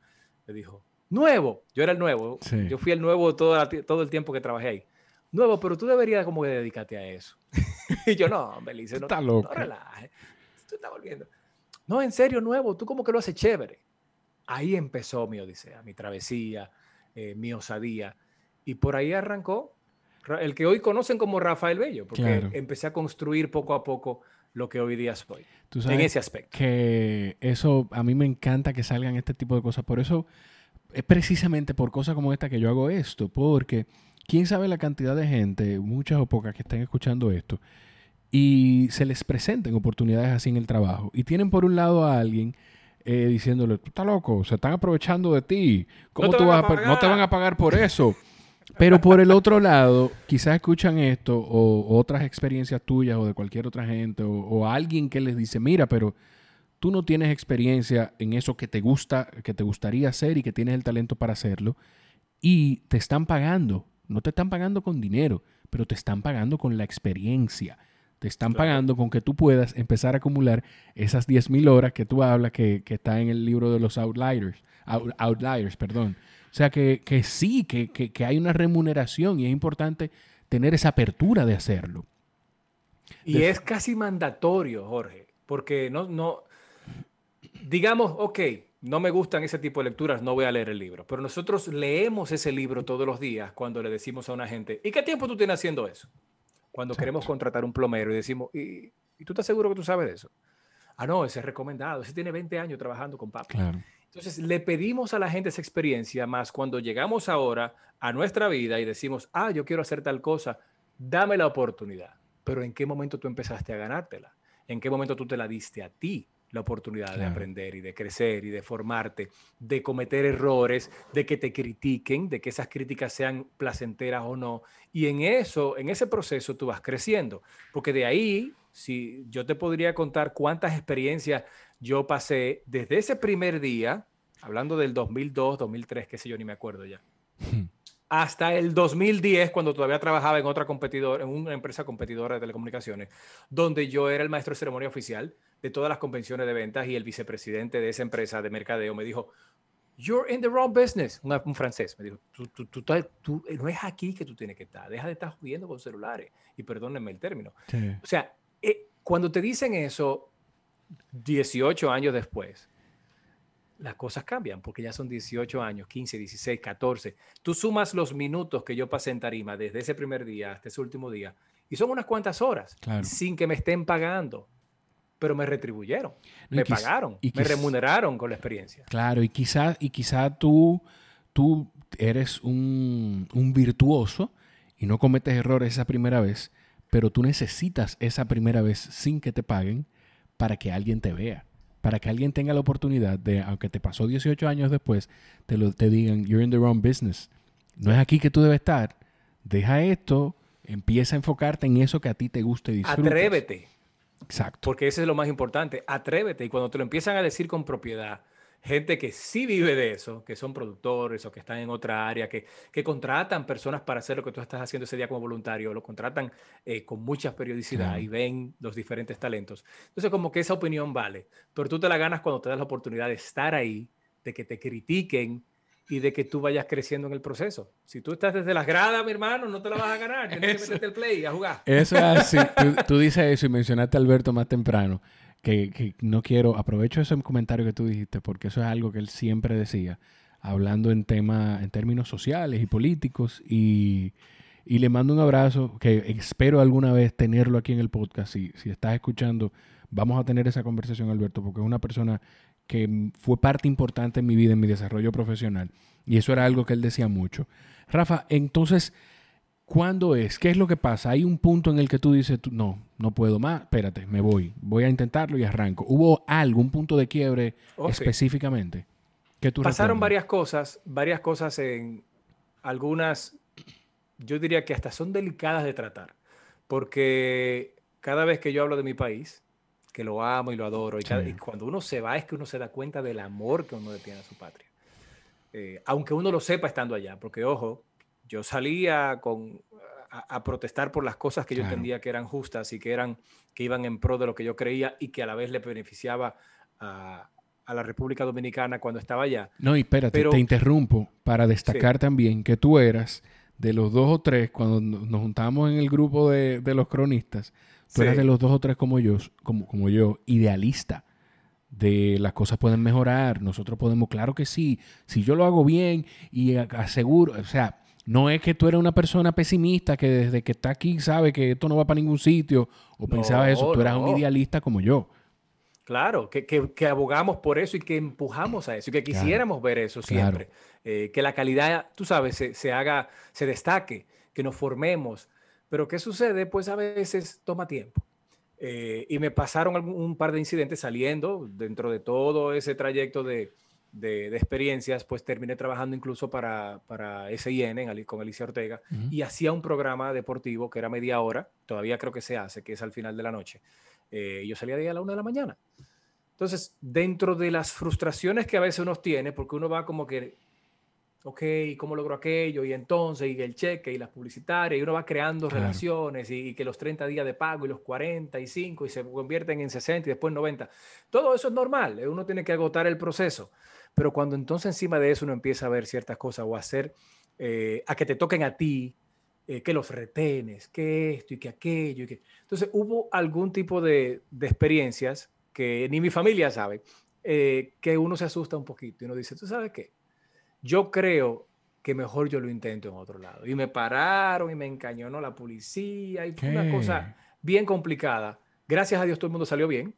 me dijo, nuevo, yo era el nuevo, Sí. yo fui el nuevo todo, todo el tiempo que trabajé ahí. Nuevo, pero tú deberías como que dedicarte a eso. *laughs* y yo, no, hombre, Lice, no, Está no loca. relajes, tú estás volviendo. No, en serio, nuevo, tú como que lo haces chévere. Ahí empezó mi odisea, mi travesía, eh, mi osadía. Y por ahí arrancó Ra- el que hoy conocen como Rafael Bello, porque Claro. empecé a construir poco a poco lo que hoy día soy, Tú en sabes ese aspecto. que eso, a mí me encanta que salgan este tipo de cosas. Por eso, es precisamente por cosas como esta que yo hago esto, porque quién sabe la cantidad de gente, muchas o pocas que estén escuchando esto, y se les presenten oportunidades así en el trabajo. Y tienen por un lado a alguien eh, diciéndole, tú estás loco, se están aprovechando de ti. ¿Cómo te tú vas a No te pagar". van a pagar por eso. Pero por el otro lado, quizás escuchan esto o otras experiencias tuyas o de cualquier otra gente o, o alguien que les dice, mira, pero tú no tienes experiencia en eso que te gusta, que te gustaría hacer y que tienes el talento para hacerlo y te están pagando. No te están pagando con dinero, pero te están pagando con la experiencia. Te están Claro. pagando con que tú puedas empezar a acumular esas 10.000 horas que tú hablas que, que está en el libro de los outliers. out- outliers, perdón. O sea que, que sí, que, que- que hay una remuneración y es importante tener esa apertura de hacerlo. Y de- es casi mandatorio, Jorge, porque no, no, digamos, ok, no me gustan ese tipo de lecturas, no voy a leer el libro, pero nosotros leemos ese libro todos los días cuando le decimos a una gente, ¿y qué tiempo tú tienes haciendo eso? Cuando queremos contratar un plomero y decimos, ¿y, y tú estás seguro que tú sabes de eso? Ah, no, ese es recomendado, ese tiene 20 años trabajando con papi. Claro. Entonces, le pedimos a la gente esa experiencia, más cuando llegamos ahora a nuestra vida y decimos, ah, yo quiero hacer tal cosa, dame la oportunidad. Pero ¿en qué momento tú empezaste a ganártela? ¿En qué momento tú te la diste a ti la oportunidad de aprender y de crecer y de formarte, de cometer errores, de que te critiquen, de que esas críticas sean placenteras o no? Y en eso, en ese proceso tú vas creciendo, porque de ahí, si yo te podría contar cuántas experiencias yo pasé desde ese primer día, hablando del 2002, 2003, qué sé yo, ni me acuerdo ya, hasta el 2010, cuando todavía trabajaba en otra competidora, en una empresa competidora de telecomunicaciones, donde yo era el maestro de ceremonia oficial de todas las convenciones de ventas y el vicepresidente de esa empresa de mercadeo me dijo, You're in the wrong business. Un, francés me dijo, tú, tú, tú, no es aquí que tú tienes que estar. Deja de estar jodiendo con celulares. Y perdónenme el término. O sea, eh, cuando te dicen eso 18 años después, las cosas cambian porque ya son 18 años, 15, 16, 14. Tú sumas los minutos que yo pasé en Tarima desde ese primer día hasta ese último día y son unas cuantas horas sin que me estén pagando, pero me retribuyeron, me pagaron, y me remuneraron con la experiencia. Claro, y quizá, y quizá tú, tú eres un, un virtuoso y no cometes errores esa primera vez, pero tú necesitas esa primera vez sin que te paguen para que alguien te vea para que alguien tenga la oportunidad de, aunque te pasó 18 años después, te, lo, te digan, you're in the wrong business. No es aquí que tú debes estar. Deja esto, empieza a enfocarte en eso que a ti te guste y disfrutes. Atrévete. Exacto. Porque eso es lo más importante. Atrévete. Y cuando te lo empiezan a decir con propiedad, gente que sí vive de eso, que son productores o que están en otra área, que, que contratan personas para hacer lo que tú estás haciendo ese día como voluntario, lo contratan eh, con mucha periodicidad y ven los diferentes talentos. Entonces, como que esa opinión vale, pero tú te la ganas cuando te das la oportunidad de estar ahí, de que te critiquen y de que tú vayas creciendo en el proceso. Si tú estás desde las gradas, mi hermano, no te la vas a ganar. Tienes que meterte el play a jugar. Eso es así. *laughs* tú, tú dices eso y mencionaste a Alberto más temprano que, no quiero, aprovecho ese comentario que tú dijiste, porque eso es algo que él siempre decía, hablando en, tema, en términos sociales y políticos, y, y le mando un abrazo, que espero alguna vez tenerlo aquí en el podcast, si, si estás escuchando, vamos a tener esa conversación, Alberto, porque es una persona que fue parte importante en mi vida, en mi desarrollo profesional, y eso era algo que él decía mucho. Rafa, entonces, ¿Cuándo es? ¿Qué es lo que pasa? Hay un punto en el que tú dices, no, no puedo más, espérate, me voy, voy a intentarlo y arranco. ¿Hubo algún punto de quiebre específicamente? Que tú Pasaron varias cosas, varias cosas en algunas, yo diría que hasta son delicadas de tratar, porque cada vez que yo hablo de mi país, que lo amo y lo adoro, y, cuando uno se va es que uno se da cuenta del amor que uno tiene a su patria. Eh, aunque uno lo sepa estando allá, porque ojo, yo salía con, a, protestar por las cosas que yo entendía que eran justas y que, eran, que iban en pro de lo que yo creía y que a la vez le beneficiaba a, la República Dominicana cuando estaba allá. No, y espérate, te interrumpo para destacar también que tú eras de los dos o tres, cuando nos juntamos en el grupo de, los cronistas, tú eras de los dos o tres como yo, como, como yo, idealista de las cosas pueden mejorar, nosotros podemos, claro que sí, si yo lo hago bien y aseguro, o sea, no es que tú eres una persona pesimista que desde que está aquí sabe que esto no va para ningún sitio o pensaba eso. Tú eras un idealista como yo. Claro, que, abogamos por eso y que empujamos a eso y que quisiéramos ver eso siempre. Eh, que la calidad, tú sabes, se, haga, se destaque, que nos formemos. Pero ¿qué sucede? Pues a veces toma tiempo. Eh, y me pasaron un par de incidentes saliendo dentro de todo ese trayecto de, de, experiencias, pues terminé trabajando incluso para, para SIN con Alicia Ortega y hacía un programa deportivo que era media hora, todavía creo que se hace, que es al final de la noche. Eh, yo salía de ahí a la una de la mañana. Entonces, dentro de las frustraciones que a veces uno tiene, porque uno va como que, ok, ¿cómo logro aquello? Y entonces, y el cheque, y las publicitarias, y uno va creando relaciones, y, que los 30 días de pago, y los 45, y se convierten en 60 y después 90. Todo eso es normal, uno tiene que agotar el proceso. Pero cuando entonces encima de eso uno empieza a ver ciertas cosas o a hacer, eh, a que te toquen a ti, eh, que los retenes, que esto y que aquello. Y que... Entonces hubo algún tipo de, de experiencias que ni mi familia sabe, eh, que uno se asusta un poquito y uno dice, ¿tú sabes qué? Yo creo que mejor yo lo intento en otro lado. Y me pararon y me encañonó la policía y fue una cosa bien complicada. Gracias a Dios todo el mundo salió bien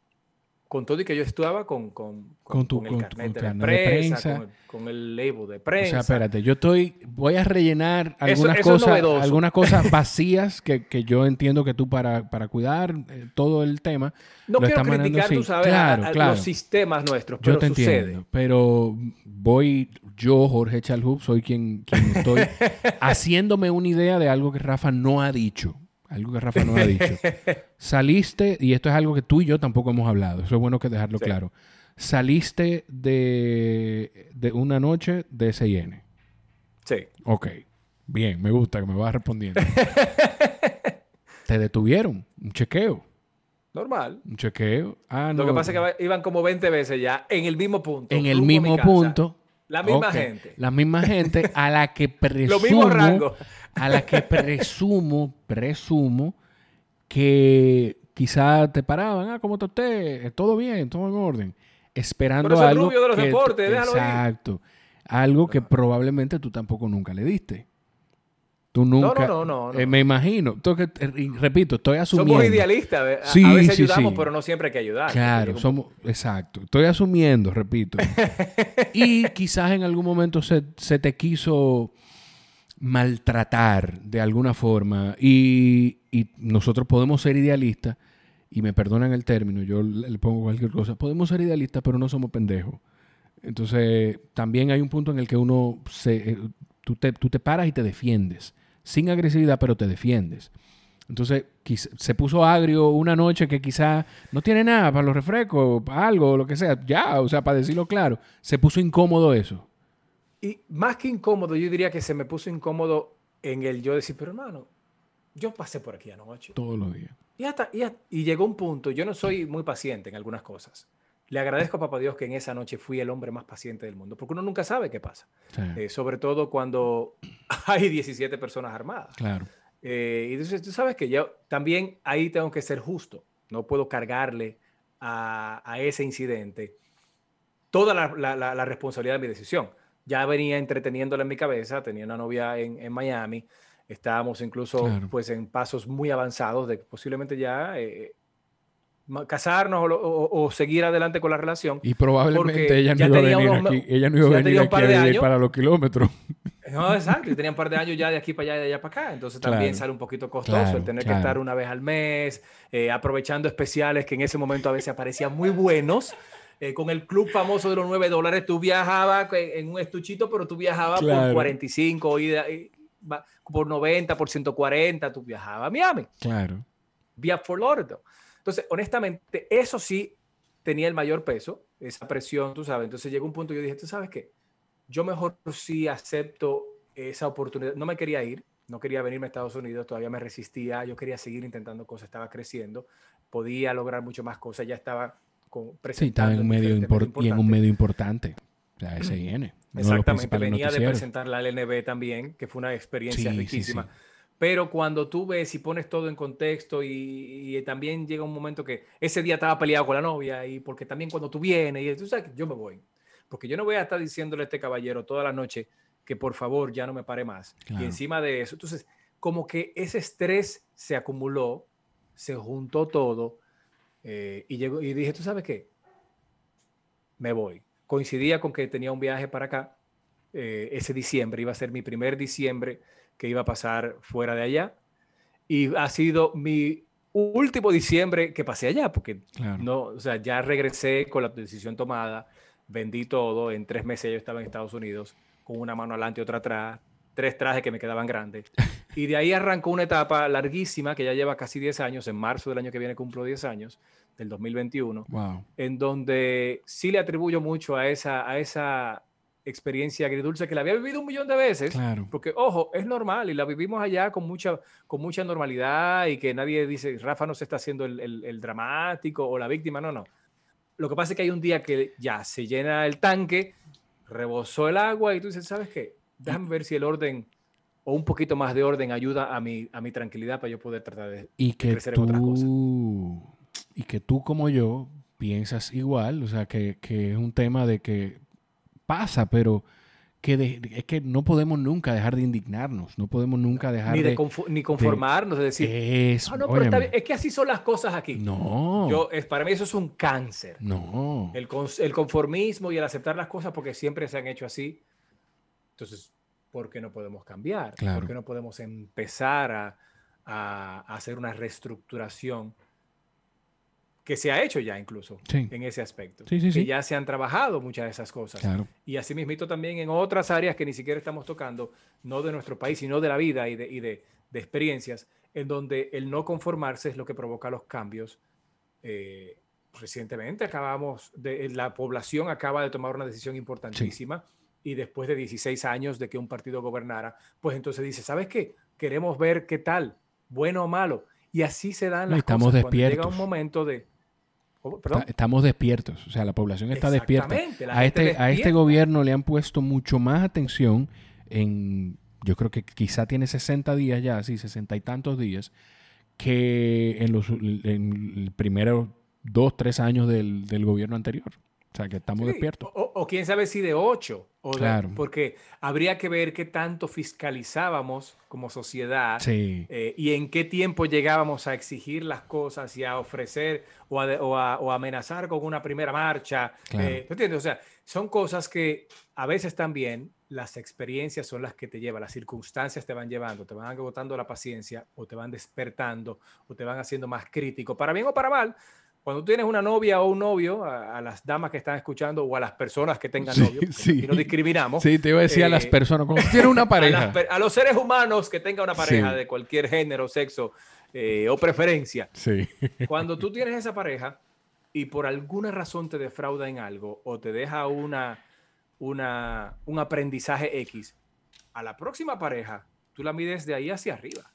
con todo y que yo estudiaba con, con, con, con el carnet de, prensa, Con, el label de prensa. O sea, espérate, yo estoy, voy a rellenar algunas cosas, algunas *laughs* cosas vacías que, que, yo entiendo que tú para, para cuidar eh, todo el tema. No quiero criticar, tú sabes, claro, los sistemas nuestros, pero yo te Entiendo, pero voy, yo, Jorge Chalhub, soy quien, quien estoy *laughs* haciéndome una idea de algo que Rafa no ha dicho. Algo que Rafa no ha dicho. *laughs* Saliste, y esto es algo que tú y yo tampoco hemos hablado, eso es bueno que dejarlo claro. Saliste de, de una noche de SIN. Sí. Ok. Bien, me gusta que me vas respondiendo. *laughs* Te detuvieron, un chequeo. Normal. Un chequeo. Ah, Lo que pasa es que iban como 20 veces ya en el mismo punto. En el mismo punto. La misma gente. La misma gente a la que *laughs* presumo. rango. a la que presumo, presumo que quizá te paraban. Ah, ¿cómo está usted? Todo bien, todo en orden. Esperando Pero algo. Rubio de los deportes, Exacto. Algo que probablemente tú tampoco nunca le diste. Tú nunca. No, no, no. Eh, me imagino. Entonces, eh, repito, estoy asumiendo. Somos idealistas. A, sí, a veces ayudamos, pero no siempre hay que ayudar. Claro, somos. Exacto. Estoy asumiendo, repito. *laughs* y quizás en algún momento se, te quiso maltratar de alguna forma. Y, nosotros podemos ser idealistas. Y me perdonan el término, yo le pongo cualquier cosa. Podemos ser idealistas, pero no somos pendejos. Entonces, también hay un punto en el que uno se. Eh, tú te, tú te paras y te defiendes sin agresividad, pero te defiendes. Entonces, se puso agrio una noche que quizá no tiene nada para los refrescos, para algo, lo que sea. Ya, o sea, para decirlo claro, se puso incómodo eso. Y más que incómodo, yo diría que se me puso incómodo en el yo decir, pero hermano, yo pasé por aquí anoche. Todos los días. Y, hasta, y, y llegó un punto, yo no soy muy paciente en algunas cosas. Le agradezco a Papá Dios que en esa noche fui el hombre más paciente del mundo, porque uno nunca sabe qué pasa. Eh, sobre todo cuando *clears throat* hay 17 personas armadas. Claro. Eh, y entonces tú sabes que yo también ahí tengo que ser justo. No puedo cargarle a, ese incidente toda la, responsabilidad de mi decisión. Ya venía entreteniéndola en mi cabeza, tenía una novia en, Miami, estábamos incluso pues en pasos muy avanzados de que posiblemente ya eh, casarnos o, seguir adelante con la relación. Y probablemente ella no, iba a venir aquí, ella no iba a venir aquí para los kilómetros. *laughs* No, exacto, y tenía un par de años ya de aquí para allá y de allá para acá, entonces también sale un poquito costoso el tener que estar una vez al mes, eh, aprovechando especiales que en ese momento a veces aparecían muy buenos. Eh, con el club famoso de los 9 dólares, tú viajabas en un estuchito, pero tú viajabas por 45, por 90, por 140, tú viajabas a Miami. Claro. Vía Fort Lauderdale. Entonces, honestamente, eso sí tenía el mayor peso, esa presión, tú sabes. Entonces llegó un punto y yo dije, ¿tú sabes qué? Yo mejor sí acepto esa oportunidad. No me quería ir, no quería venirme a Estados Unidos, todavía me resistía, yo quería seguir intentando cosas, estaba creciendo, podía lograr mucho más cosas, ya estaba con, Sí, estaba en un medio y en un medio importante, la SIN. Exactamente, venía de presentar la LNB también, que fue una experiencia riquísima. Pero cuando tú ves y pones todo en contexto y, también llega un momento que ese día estaba peleado con la novia y porque también cuando tú vienes y tú sabes yo me voy. Porque yo no voy a estar diciéndole a este caballero toda la noche que por favor ya no me pare más. Y encima de eso, entonces como que ese estrés se acumuló, se juntó todo eh, y, llegó, y dije, ¿tú sabes qué? Me voy. Coincidía con que tenía un viaje para acá eh, ese diciembre, iba a ser mi primer diciembre que iba a pasar fuera de allá. Y ha sido mi último diciembre que pasé allá, porque no, o sea, ya regresé con la decisión tomada, vendí todo, en tres meses yo estaba en Estados Unidos, con una mano adelante y otra atrás, tres trajes que me quedaban grandes. *laughs* Y de ahí arrancó una etapa larguísima que ya lleva casi 10 años, en marzo del año que viene cumplo 10 años, del 2021, en donde sí le atribuyo mucho a esa, a esa experiencia agridulce que la había vivido un millón de veces. Porque, ojo, es normal y la vivimos allá con mucha, con mucha normalidad y que nadie dice, Rafa no se está haciendo el, dramático o la víctima. No, no. Lo que pasa es que hay un día que ya se llena el tanque, rebosó el agua y tú dices, ¿sabes qué? Déjame ver si el orden o un poquito más de orden ayuda a mi, a mi tranquilidad para yo poder tratar de, y que crecer tú, en otras cosas. Y que tú como yo piensas igual, o sea, que, que es un tema de que pasa, pero que es que no podemos nunca dejar de indignarnos, no podemos nunca dejar ni de, ni conformarnos, es decir, es, ah, no, pero es que así son las cosas aquí. No. Yo, es, para mí eso es un cáncer. No. El, el, conformismo y el aceptar las cosas porque siempre se han hecho así. Entonces, ¿por qué no podemos cambiar? ¿Por qué no podemos empezar a, a hacer una reestructuración? Que se ha hecho ya incluso en ese aspecto. que ya se han trabajado muchas de esas cosas. Y así mismito también en otras áreas que ni siquiera estamos tocando, no de nuestro país, sino de la vida y de, experiencias, en donde el no conformarse es lo que provoca los cambios. Eh, recientemente acabamos, de, la población acaba de tomar una decisión importantísima y después de 16 años de que un partido gobernara, pues entonces dice, ¿sabes qué? Queremos ver qué tal, bueno o malo. Y así se dan las Estamos cosas. Despiertos. Cuando llega un momento de, Estamos despiertos, o sea, la población está despierta. a este, a este gobierno le han puesto mucho más atención en, yo creo que quizá tiene 60 días ya, sí, 60 y tantos días, que en los en primeros dos, tres años del, del gobierno anterior. O sea, que estamos despiertos. O, quién sabe si de ocho. O claro. porque habría que ver qué tanto fiscalizábamos como sociedad eh, y en qué tiempo llegábamos a exigir las cosas y a ofrecer o a, o amenazar con una primera marcha. Eh, entiendes? O sea, son cosas que a veces también las experiencias son las que te llevan, las circunstancias te van llevando, te van agotando la paciencia o te van despertando o te van haciendo más crítico, para bien o para mal cuando tienes una novia o un novio, a, las damas que están escuchando o a las personas que tengan novio, y no discriminamos. Sí, te iba a decir a las eh, personas, cuando *laughs* tienes una pareja. A, los seres humanos que tengan una pareja de cualquier género, sexo eh, o preferencia. Sí. Cuando tú *laughs* tienes esa pareja y por alguna razón te defrauda en algo o te deja una, una, un aprendizaje X, a la próxima pareja tú la mides de ahí hacia arriba.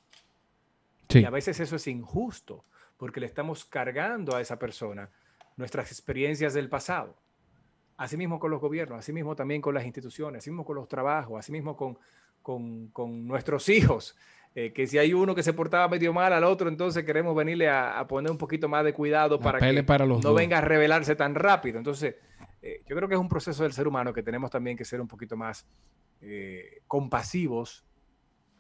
Y a veces eso es injusto porque le estamos cargando a esa persona nuestras experiencias del pasado. Asimismo con los gobiernos, asimismo también con las instituciones, asimismo con los trabajos, asimismo con, con, con nuestros hijos. Eh, que si hay uno que se portaba medio mal al otro, entonces queremos venirle a, poner un poquito más de cuidado para que no venga a revelarse tan rápido. Entonces, eh, yo creo que es un proceso del ser humano que tenemos también que ser un poquito más eh, compasivos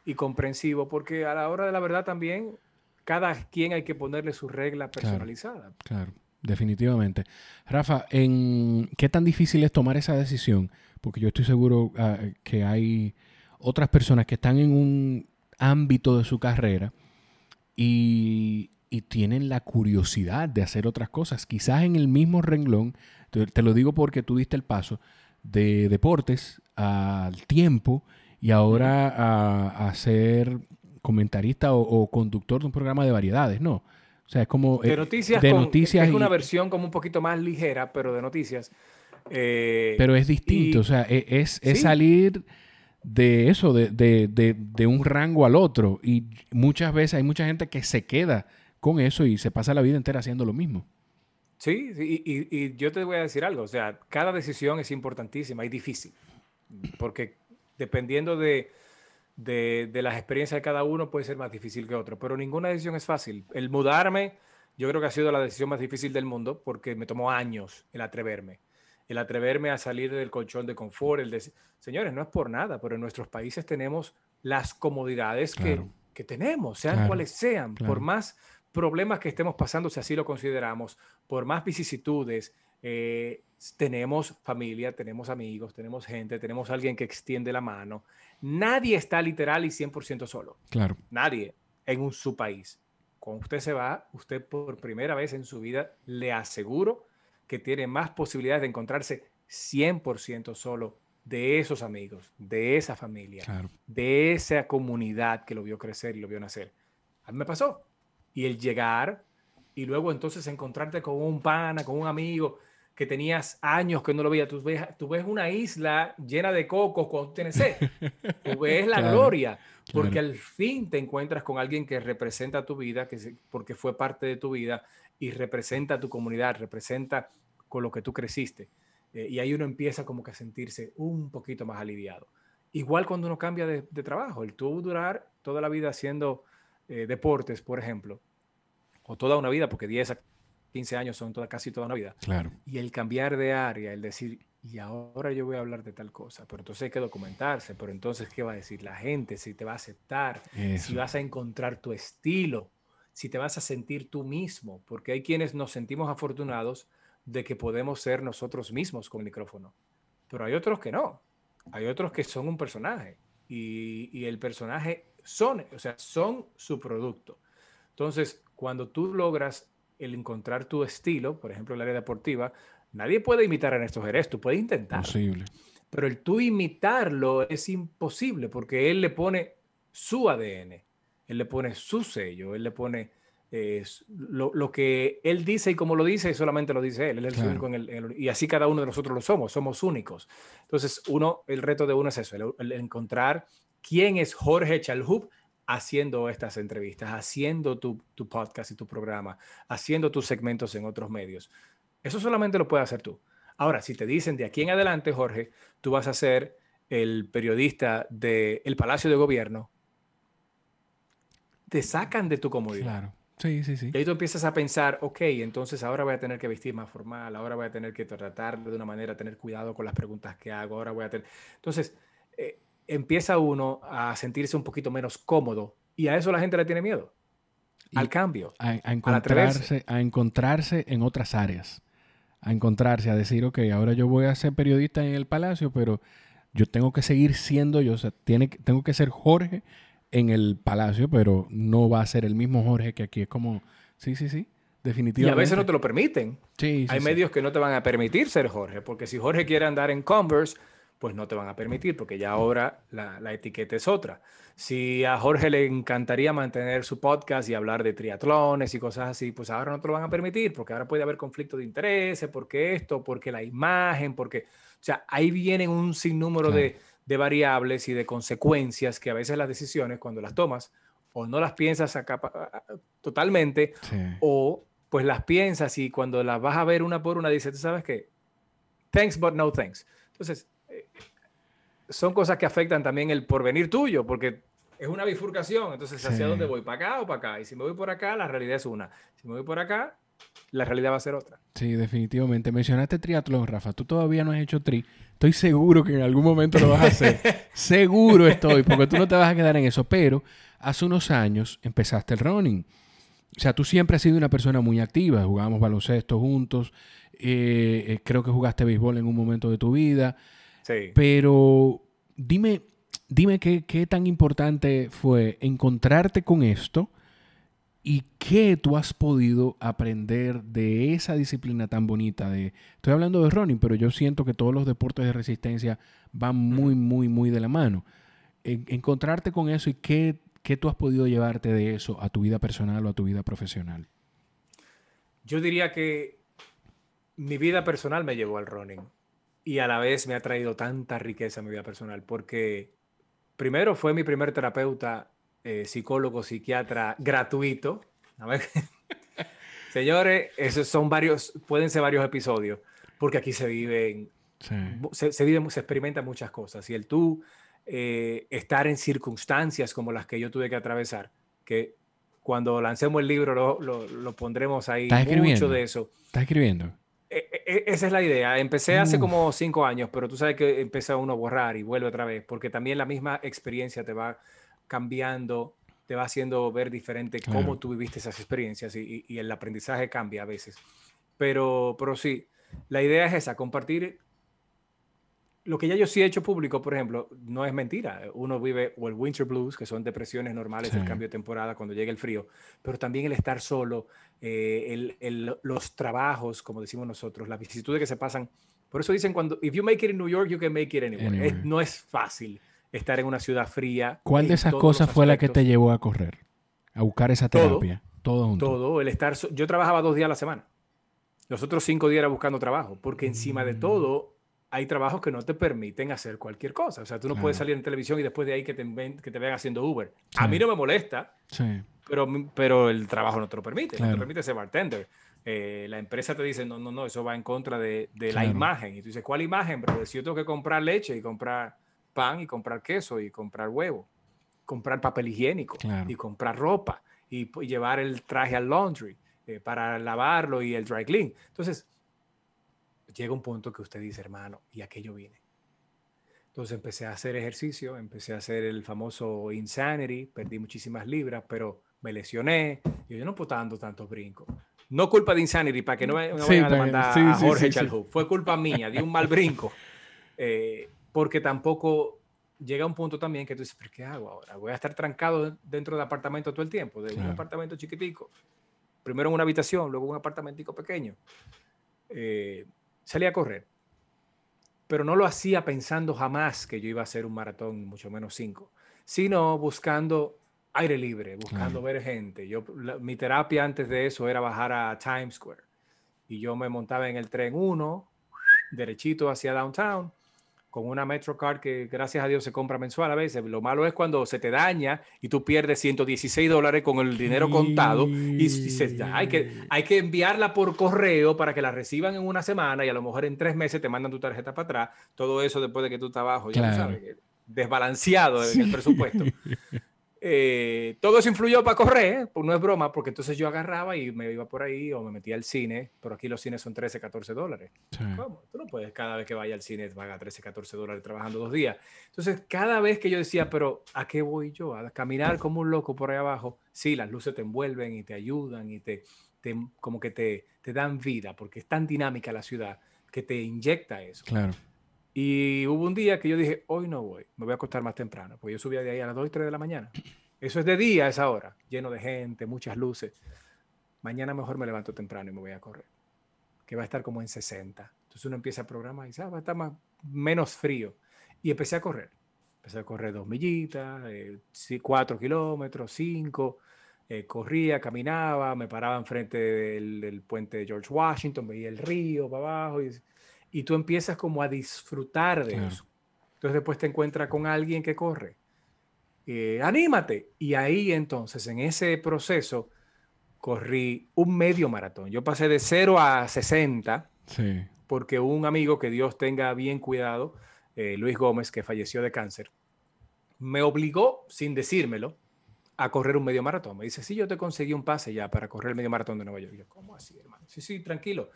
y comprensivos, porque a la hora de la verdad también cada quien hay que ponerle su regla personalizada. Claro, definitivamente. Rafa, ¿en ¿qué tan difícil es tomar esa decisión? Porque yo estoy seguro ah, que hay otras personas que están en un ámbito de su carrera y, tienen la curiosidad de hacer otras cosas. Quizás en el mismo renglón, te, lo digo porque tú diste el paso de deportes al tiempo y ahora a, hacer comentarista o, conductor de un programa de variedades, ¿no? O sea, es como... De eh, noticias. De noticias es una versión como un poquito más ligera, pero de noticias. Eh, pero es distinto, o sea, e, es, salir de eso, de, de, de, un rango al otro. Y muchas veces hay mucha gente que se queda con eso y se pasa la vida entera haciendo lo mismo. Sí, y, y, yo te voy a decir algo, o sea, cada decisión es importantísima y difícil, porque dependiendo de, de, las experiencias de cada uno puede ser más difícil que otro, pero ninguna decisión es fácil. El mudarme, yo creo que ha sido la decisión más difícil del mundo porque me tomó años el atreverme. El atreverme a salir del colchón de confort, el de... Señores, no es por nada, pero en nuestros países tenemos las comodidades que, que, tenemos, sean cuales sean, por más problemas que estemos pasando, si así lo consideramos, por más vicisitudes, eh, tenemos familia, tenemos amigos, tenemos gente, tenemos alguien que extiende la mano. Nadie está literal y 100% solo. Claro. Nadie en un, su país. Cuando usted se va, usted por primera vez en su vida le aseguro que tiene más posibilidades de encontrarse 100% solo de esos amigos, de esa familia, de esa comunidad que lo vio crecer y lo vio nacer. A mí me pasó. Y el llegar y luego entonces encontrarte con un pana, con un amigo que tenías años que no lo veías. Tú ves, tú ves una isla llena de cocos cuando tú tienes sed. Tú *laughs* ves la gloria, porque al fin te encuentras con alguien que representa tu vida, que porque fue parte de tu vida y representa tu comunidad, representa con lo que tú creciste. Eh, y ahí uno empieza como que a sentirse un poquito más aliviado. Igual cuando uno cambia de, trabajo, el tú durar toda la vida haciendo eh, deportes, por ejemplo, o toda una vida, porque 10 15 años son toda, casi toda una vida. Claro. Y el cambiar de área, el decir, y ahora yo voy a hablar de tal cosa, pero entonces hay que documentarse, pero entonces, ¿qué va a decir la gente? Si te va a aceptar, si vas a encontrar tu estilo, si te vas a sentir tú mismo, porque hay quienes nos sentimos afortunados de que podemos ser nosotros mismos con el micrófono, pero hay otros que no, hay otros que son un personaje y, y el personaje son, o sea, son su producto. Entonces, cuando tú logras el encontrar tu estilo, por ejemplo, el área deportiva, nadie puede imitar a Ernesto Jerez, tú puedes intentar. Posible. Pero el tú imitarlo es imposible porque él le pone su ADN, él le pone su sello, él le pone eh, lo, que él dice y como lo dice, solamente lo dice él. él es el y así cada uno de nosotros lo somos, somos únicos. Entonces, uno, el reto de uno es eso, el, encontrar quién es Jorge Chalhub haciendo estas entrevistas, haciendo tu, tu, podcast y tu programa, haciendo tus segmentos en otros medios. Eso solamente lo puedes hacer tú. Ahora, si te dicen de aquí en adelante, Jorge, tú vas a ser el periodista del Palacio de Gobierno, te sacan de tu comodidad. Claro. Sí, sí, sí. Y ahí tú empiezas a pensar, ok, entonces ahora voy a tener que vestir más formal, ahora voy a tener que tratar de una manera, tener cuidado con las preguntas que hago, ahora voy a tener... Entonces, eh, empieza uno a sentirse un poquito menos cómodo y a eso la gente le tiene miedo. al cambio. A, encontrarse, a encontrarse en otras áreas. A encontrarse, a decir, ok, ahora yo voy a ser periodista en el Palacio, pero yo tengo que seguir siendo yo, o sea, tiene, tengo que ser Jorge en el palacio, pero no va a ser el mismo Jorge que aquí. Es como, sí, sí, sí, definitivamente. Y a veces no te lo permiten. Sí, Hay medios que no te van a permitir ser Jorge, porque si Jorge quiere andar en Converse, pues no te van a permitir, porque ya ahora la, la, etiqueta es otra. Si a Jorge le encantaría mantener su podcast y hablar de triatlones y cosas así, pues ahora no te lo van a permitir, porque ahora puede haber conflicto de intereses, porque esto, porque la imagen, porque... O sea, ahí vienen un sinnúmero de, de variables y de consecuencias que a veces las decisiones, cuando las tomas, o no las piensas acá, totalmente, o pues las piensas y cuando las vas a ver una por una dices, ¿tú sabes qué? Thanks, but no thanks. Entonces, son cosas que afectan también el porvenir tuyo, porque es una bifurcación. Entonces, ¿hacia dónde voy? ¿Para acá o para acá? Y si me voy por acá, la realidad es una. Si me voy por acá, la realidad va a ser otra. Sí, definitivamente. Mencionaste triatlón, Rafa. Tú todavía no has hecho tri. Estoy seguro que en algún momento lo vas a hacer. *laughs* seguro estoy, porque tú no te vas a quedar en eso. Pero hace unos años empezaste el running. O sea, tú siempre has sido una persona muy activa. Jugábamos baloncesto juntos. Eh, eh, creo que jugaste béisbol en un momento de tu vida. Sí. Pero dime, dime qué, qué tan importante fue encontrarte con esto ¿Y qué tú has podido aprender de esa disciplina tan bonita? De, estoy hablando de running, pero yo siento que todos los deportes de resistencia van muy, muy, muy de la mano. encontrarte con eso y qué, qué tú has podido llevarte de eso a tu vida personal o a tu vida profesional. Yo diría que mi vida personal me llevó al running y a la vez me ha traído tanta riqueza en mi vida personal porque primero fue mi primer terapeuta eh, psicólogo, psiquiatra gratuito. A ver. *laughs* Señores, esos son varios, pueden ser varios episodios, porque aquí se viven, se, se, viven, se experimentan muchas cosas. Y el tú eh, estar en circunstancias como las que yo tuve que atravesar, que cuando lancemos el libro lo, lo, lo pondremos ahí mucho de eso. ¿Estás escribiendo? E, e, e, esa es la idea. Empecé hace como cinco años, pero tú sabes que empieza uno a borrar y vuelve otra vez, porque también la misma experiencia te va cambiando, te va haciendo ver diferente cómo tú viviste esas experiencias y, el aprendizaje cambia a veces. Pero, pero sí, la idea es esa, compartir lo que ya yo sí he hecho público, por ejemplo, no es mentira. Uno vive o el winter blues, que son depresiones normales del cambio de temporada cuando llega el frío, pero también el estar solo, eh, el, los trabajos, como decimos nosotros, las vicisitudes que se pasan. Por eso dicen cuando, if you make it in New York, you can make it anywhere. no es fácil estar en una ciudad fría. ¿Cuál de esas cosas fue la que te llevó a correr? A buscar esa terapia. Todo, todo el estar. Yo trabajaba dos días a la semana. Los otros cinco días era buscando trabajo, porque encima de mm. todo hay trabajos que no te permiten hacer cualquier cosa. O sea, tú no puedes salir en televisión y después de ahí que te, que te vean haciendo Uber. A mí no me molesta, pero, pero el trabajo no te lo permite. No te permite ser bartender. Eh, la empresa te dice, no, no, no, eso va en contra de, de la imagen. Y tú dices, ¿cuál imagen? Pero si yo tengo que comprar leche y comprar pan y comprar queso y comprar huevo, comprar papel higiénico y comprar ropa y, llevar el traje al laundry eh, para lavarlo y el dry clean. Entonces, llega un punto que usted dice, hermano, ¿y aquello viene? Entonces empecé a hacer ejercicio, empecé a hacer el famoso Insanity, perdí muchísimas libras, pero me lesioné y yo no puedo estar dando tantos brincos. No culpa de Insanity, para que no me, vayan a demandar a Jorge sí, Fue culpa mía, di un mal brinco. Eh, porque tampoco llega un punto también que tú dices, ¿pero qué hago ahora? Voy a estar trancado dentro del apartamento todo el tiempo, de un apartamento chiquitico, primero en una habitación, luego un apartamentico pequeño. Eh, salí a correr, pero no lo hacía pensando jamás que yo iba a hacer un maratón, mucho menos cinco, sino buscando aire libre, buscando ver gente. Yo, mi terapia antes de eso era bajar a Times Square y yo me montaba en el tren 1, derechito hacia downtown con una MetroCard que gracias a Dios se compra mensual a veces. Lo malo es cuando se te daña y tú pierdes 116 dólares con el dinero contado y, hay, que, hay que enviarla por correo para que la reciban en una semana y a lo mejor en tres meses te mandan tu tarjeta para atrás. Todo eso después de que tú estás abajo, ya sabes, desbalanceado en el presupuesto. Eh, todo eso influyó para correr, pues no es broma, porque entonces yo agarraba y me iba por ahí o me metía al cine, pero aquí los cines son 13, 14 dólares. ¿Cómo? Tú no puedes cada vez que vaya al cine pagar 13, 14 dólares trabajando dos días. Entonces, cada vez que yo decía, pero ¿a qué voy yo? A caminar como un loco por ahí abajo. Sí, las luces te envuelven y te ayudan y te, te como que te, te dan vida, porque es tan dinámica la ciudad que te inyecta eso. Claro. Y hubo un día que yo dije, hoy no voy, me voy a acostar más temprano, porque yo subía de ahí a las 2 y 3 de la mañana. Eso es de día a esa hora, lleno de gente, muchas luces. Mañana mejor me levanto temprano y me voy a correr, que va a estar como en 60. Entonces uno empieza a programar y dice, ah, va a estar más, menos frío. Y empecé a correr. Empecé a correr dos millitas, eh, cuatro kilómetros, cinco. Eh, corría, caminaba, me paraba enfrente del, del, puente de George Washington, veía el río para abajo y y tú empiezas como a disfrutar de eso. Entonces después te encuentras con alguien que corre. Eh, anímate. Y ahí entonces, en ese proceso, corrí un medio maratón. Yo pasé de 0 a 60 porque un amigo que Dios tenga bien cuidado, eh, Luis Gómez, que falleció de cáncer, me obligó, sin decírmelo, a correr un medio maratón. Me dice, sí, yo te conseguí un pase ya para correr el medio maratón de Nueva York. yo, ¿cómo así, hermano? Sí, sí, tranquilo.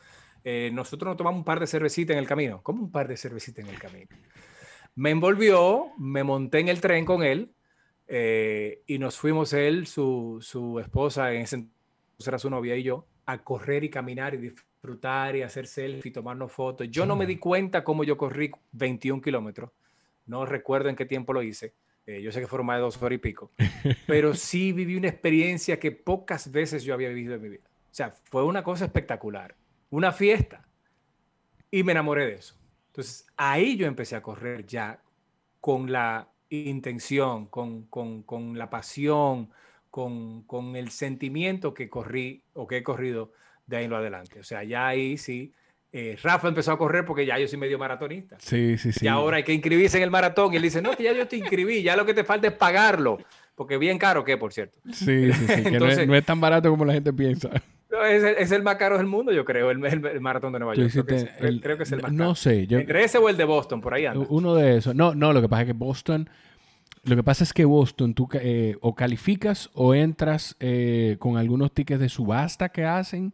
Eh, nosotros nos tomamos un par de cervecitas en el camino. ¿Cómo un par de cervecitas en el camino? Me envolvió, me monté en el tren con él eh, y nos fuimos él, su, su esposa, en ese entonces era su novia y yo, a correr y caminar y disfrutar y hacer selfie, tomarnos fotos. Yo no me di cuenta cómo yo corrí 21 kilómetros. No recuerdo en qué tiempo lo hice. Eh, yo sé que fueron más de dos horas y pico. *laughs* Pero sí viví una experiencia que pocas veces yo había vivido en mi vida. O sea, fue una cosa espectacular una fiesta. Y me enamoré de eso. Entonces ahí yo empecé a correr ya con la intención, con, la pasión, con, el sentimiento que corrí o que he corrido de ahí en lo adelante. O sea, ya ahí sí. Eh, Rafa empezó a correr porque ya yo soy medio maratonista. Sí, sí, sí. Y ahora hay que inscribirse en el maratón. Y él dice, no, que ya yo te inscribí, ya lo que te falta es pagarlo. Porque bien caro que, por cierto. Sí, sí, sí. no, es, tan barato como la gente piensa. Es, el más caro del mundo, yo creo, el, maratón de Nueva York. Creo que, es, el más No sé. Entre ese o el de Boston, por ahí anda. Uno de esos. No, no, lo que pasa es que Boston... Lo que pasa es que Boston, tú eh, o calificas o entras eh, con algunos tickets de subasta que hacen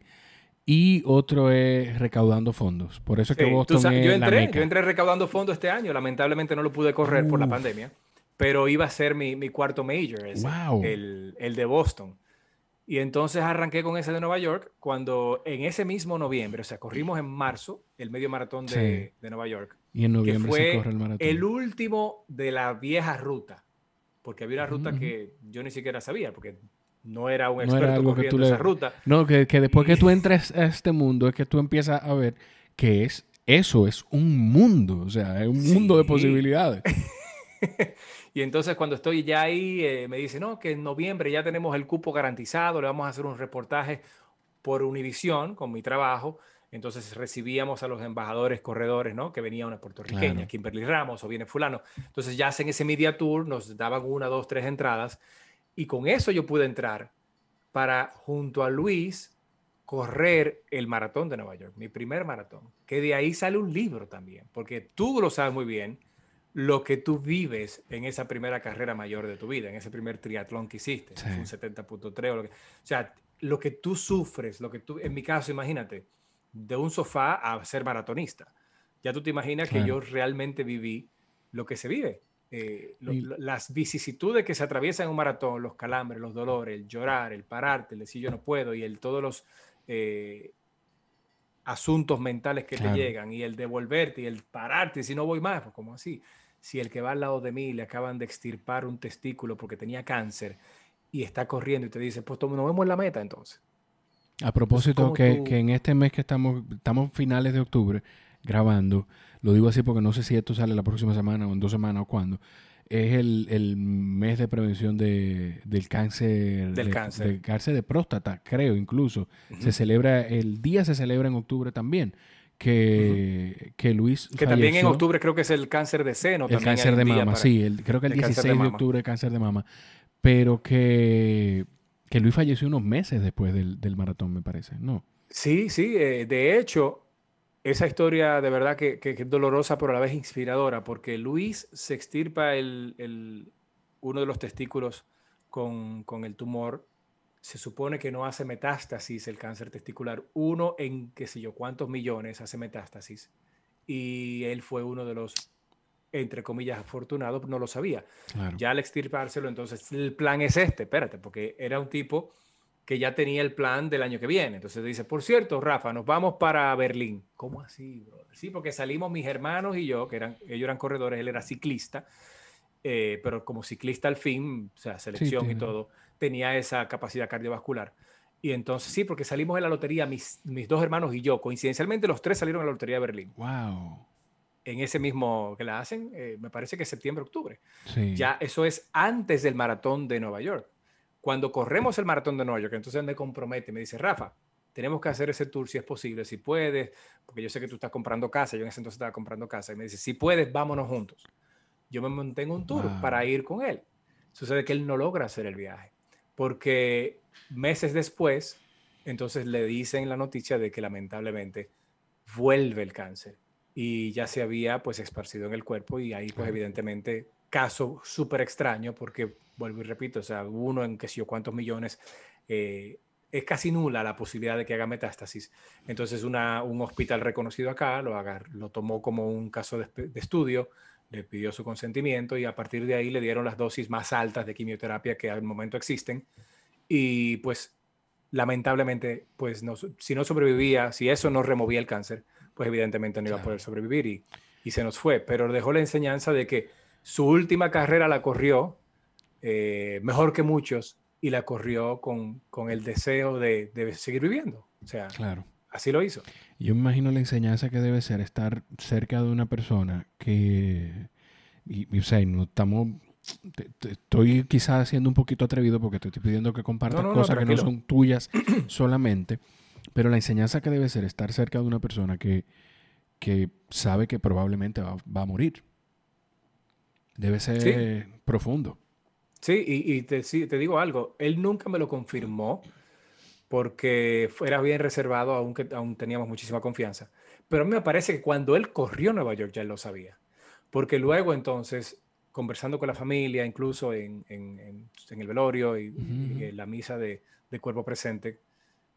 y otro es recaudando fondos. Por eso es que Boston yo entré, Yo entré recaudando fondos este año. Lamentablemente no lo pude correr por la pandemia, pero iba a ser mi, cuarto major, el, el de Boston. Y entonces arranqué con ese de Nueva York cuando en ese mismo noviembre, o sea, corrimos en marzo el medio maratón de, Nueva York. Y en noviembre fue se corre el maratón. El último de la vieja ruta, porque había una ruta que yo ni siquiera sabía, porque no era un experto corriendo esa ruta. No, que, después que tú entres a este mundo es que tú empiezas a ver que es eso, es un mundo, o sea, es un mundo de posibilidades. *laughs* *laughs* Y entonces cuando estoy ya ahí, eh, me dice, no, que en noviembre ya tenemos el cupo garantizado, le vamos a hacer un reportaje por Univisión con mi trabajo. Entonces recibíamos a los embajadores corredores, ¿no? Que venía una puertorriqueña, Kimberly Ramos o viene fulano. Entonces ya hacen ese media tour, nos daban una, dos, tres entradas. Y con eso yo pude entrar para, junto a Luis, correr el maratón de Nueva York, mi primer maratón. Que de ahí sale un libro también, porque tú lo sabes muy bien lo que tú vives en esa primera carrera mayor de tu vida, en ese primer triatlón que hiciste, un 70.3 o lo que... O sea, lo que tú sufres, lo que tú, en mi caso, imagínate, de un sofá a ser maratonista. Ya tú te imaginas que yo realmente viví lo que se vive. Eh, las vicisitudes que se atraviesan en un maratón, los calambres, los dolores, el llorar, el pararte, el decir yo no puedo y el todos los eh, asuntos mentales que te llegan y el devolverte y el pararte si no voy más, pues como así si el que va al lado de mí le acaban de extirpar un testículo porque tenía cáncer y está corriendo y te dice, pues nos vemos en la meta entonces. A propósito, que, en este mes que estamos, estamos finales de octubre grabando, lo digo así porque no sé si esto sale la próxima semana o en dos semanas o cuándo, es el, mes de prevención de, del cáncer. Del cáncer. Del cáncer de próstata, creo incluso. Se celebra, el día se celebra en octubre también que, que Luis. Que también en octubre creo que es el cáncer de seno. El cáncer de mama, sí. creo que el, 16 de, octubre el cáncer de mama. Pero que, que Luis falleció unos meses después del, del maratón, me parece, ¿no? Sí, sí. Eh, de hecho, esa historia de verdad que, que, es dolorosa, pero a la vez inspiradora, porque Luis se extirpa el, el, uno de los testículos con, con el tumor se supone que no hace metástasis el cáncer testicular. Uno en qué sé yo cuántos millones hace metástasis. Y él fue uno de los, entre comillas, afortunados, no lo sabía. Ya al extirpárselo, entonces el plan es este, espérate, porque era un tipo que ya tenía el plan del año que viene. Entonces dice, por cierto, Rafa, nos vamos para Berlín. ¿Cómo así, Sí, porque salimos mis hermanos y yo, que eran, ellos eran corredores, él era ciclista, eh, pero como ciclista al fin, o sea, selección y todo tenía esa capacidad cardiovascular. Y entonces, sí, porque salimos de la lotería, mis, mis dos hermanos y yo, coincidencialmente los tres salieron a la lotería de Berlín. ¡Wow! En ese mismo que la hacen, eh, me parece que septiembre, octubre. Ya eso es antes del maratón de Nueva York. Cuando corremos el maratón de Nueva York, entonces me compromete, me dice, Rafa, tenemos que hacer ese tour si es posible, si puedes, porque yo sé que tú estás comprando casa, yo en ese entonces estaba comprando casa, y me dice, si puedes, vámonos juntos. Yo me monté en un tour para ir con él. Sucede que él no logra hacer el viaje porque meses después, entonces le dicen la noticia de que lamentablemente vuelve el cáncer y ya se había pues esparcido en el cuerpo y ahí pues evidentemente caso súper extraño porque vuelvo y repito, o sea, uno en qué sé yo cuántos millones, eh, es casi nula la posibilidad de que haga metástasis. Entonces una, un hospital reconocido acá lo, lo tomó como un caso de, de estudio, le pidió su consentimiento y a partir de ahí le dieron las dosis más altas de quimioterapia que al momento existen. Y pues lamentablemente, pues no, si no sobrevivía, si eso no removía el cáncer, pues evidentemente no iba a poder sobrevivir y, y, se nos fue. Pero dejó la enseñanza de que su última carrera la corrió eh, mejor que muchos y la corrió con, con el deseo de, de, seguir viviendo. O sea, claro. Así lo hizo. Yo me imagino la enseñanza que debe ser estar cerca de una persona que, y, o sea, no estamos, estoy quizás siendo un poquito atrevido porque te estoy pidiendo que compartas cosas que no son tuyas *clears throat* solamente, pero la enseñanza que debe ser estar cerca de una persona que, que sabe que probablemente va, a morir. Debe ser profundo. Sí, y, te, te digo algo, él nunca me lo confirmó porque era bien reservado, aunque aún teníamos muchísima confianza. Pero a mí me parece que cuando él corrió a Nueva York ya él lo sabía, porque luego entonces, conversando con la familia, incluso en, en, en el velorio y, en la misa de, de, cuerpo presente,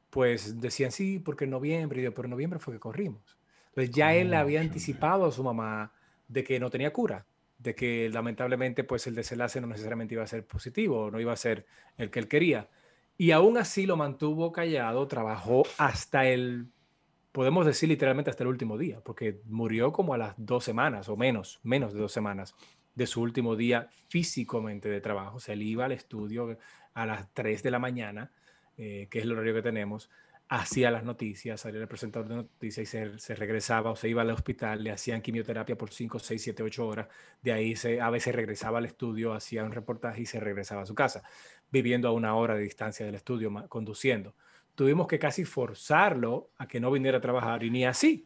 pues decían, sí, porque en noviembre, y yo, pero en noviembre fue que corrimos. Entonces ya él había anticipado a su mamá de que no tenía cura, de que lamentablemente pues el desenlace no necesariamente iba a ser positivo, no iba a ser el que él quería. Y aún así lo mantuvo callado, trabajó hasta el, podemos decir literalmente hasta el último día, porque murió como a las dos semanas o menos, menos de dos semanas de su último día físicamente de trabajo. O sea, él iba al estudio a las 3 de la mañana, eh, que es el horario que tenemos, hacía las noticias, salía el presentador de noticias y se, regresaba o se iba al hospital, le hacían quimioterapia por 5, 6, 7, 8 horas. De ahí a veces regresaba al estudio, hacía un reportaje y se regresaba a su casa viviendo a una hora de distancia del estudio, conduciendo. Tuvimos que casi forzarlo a que no viniera a trabajar y ni así,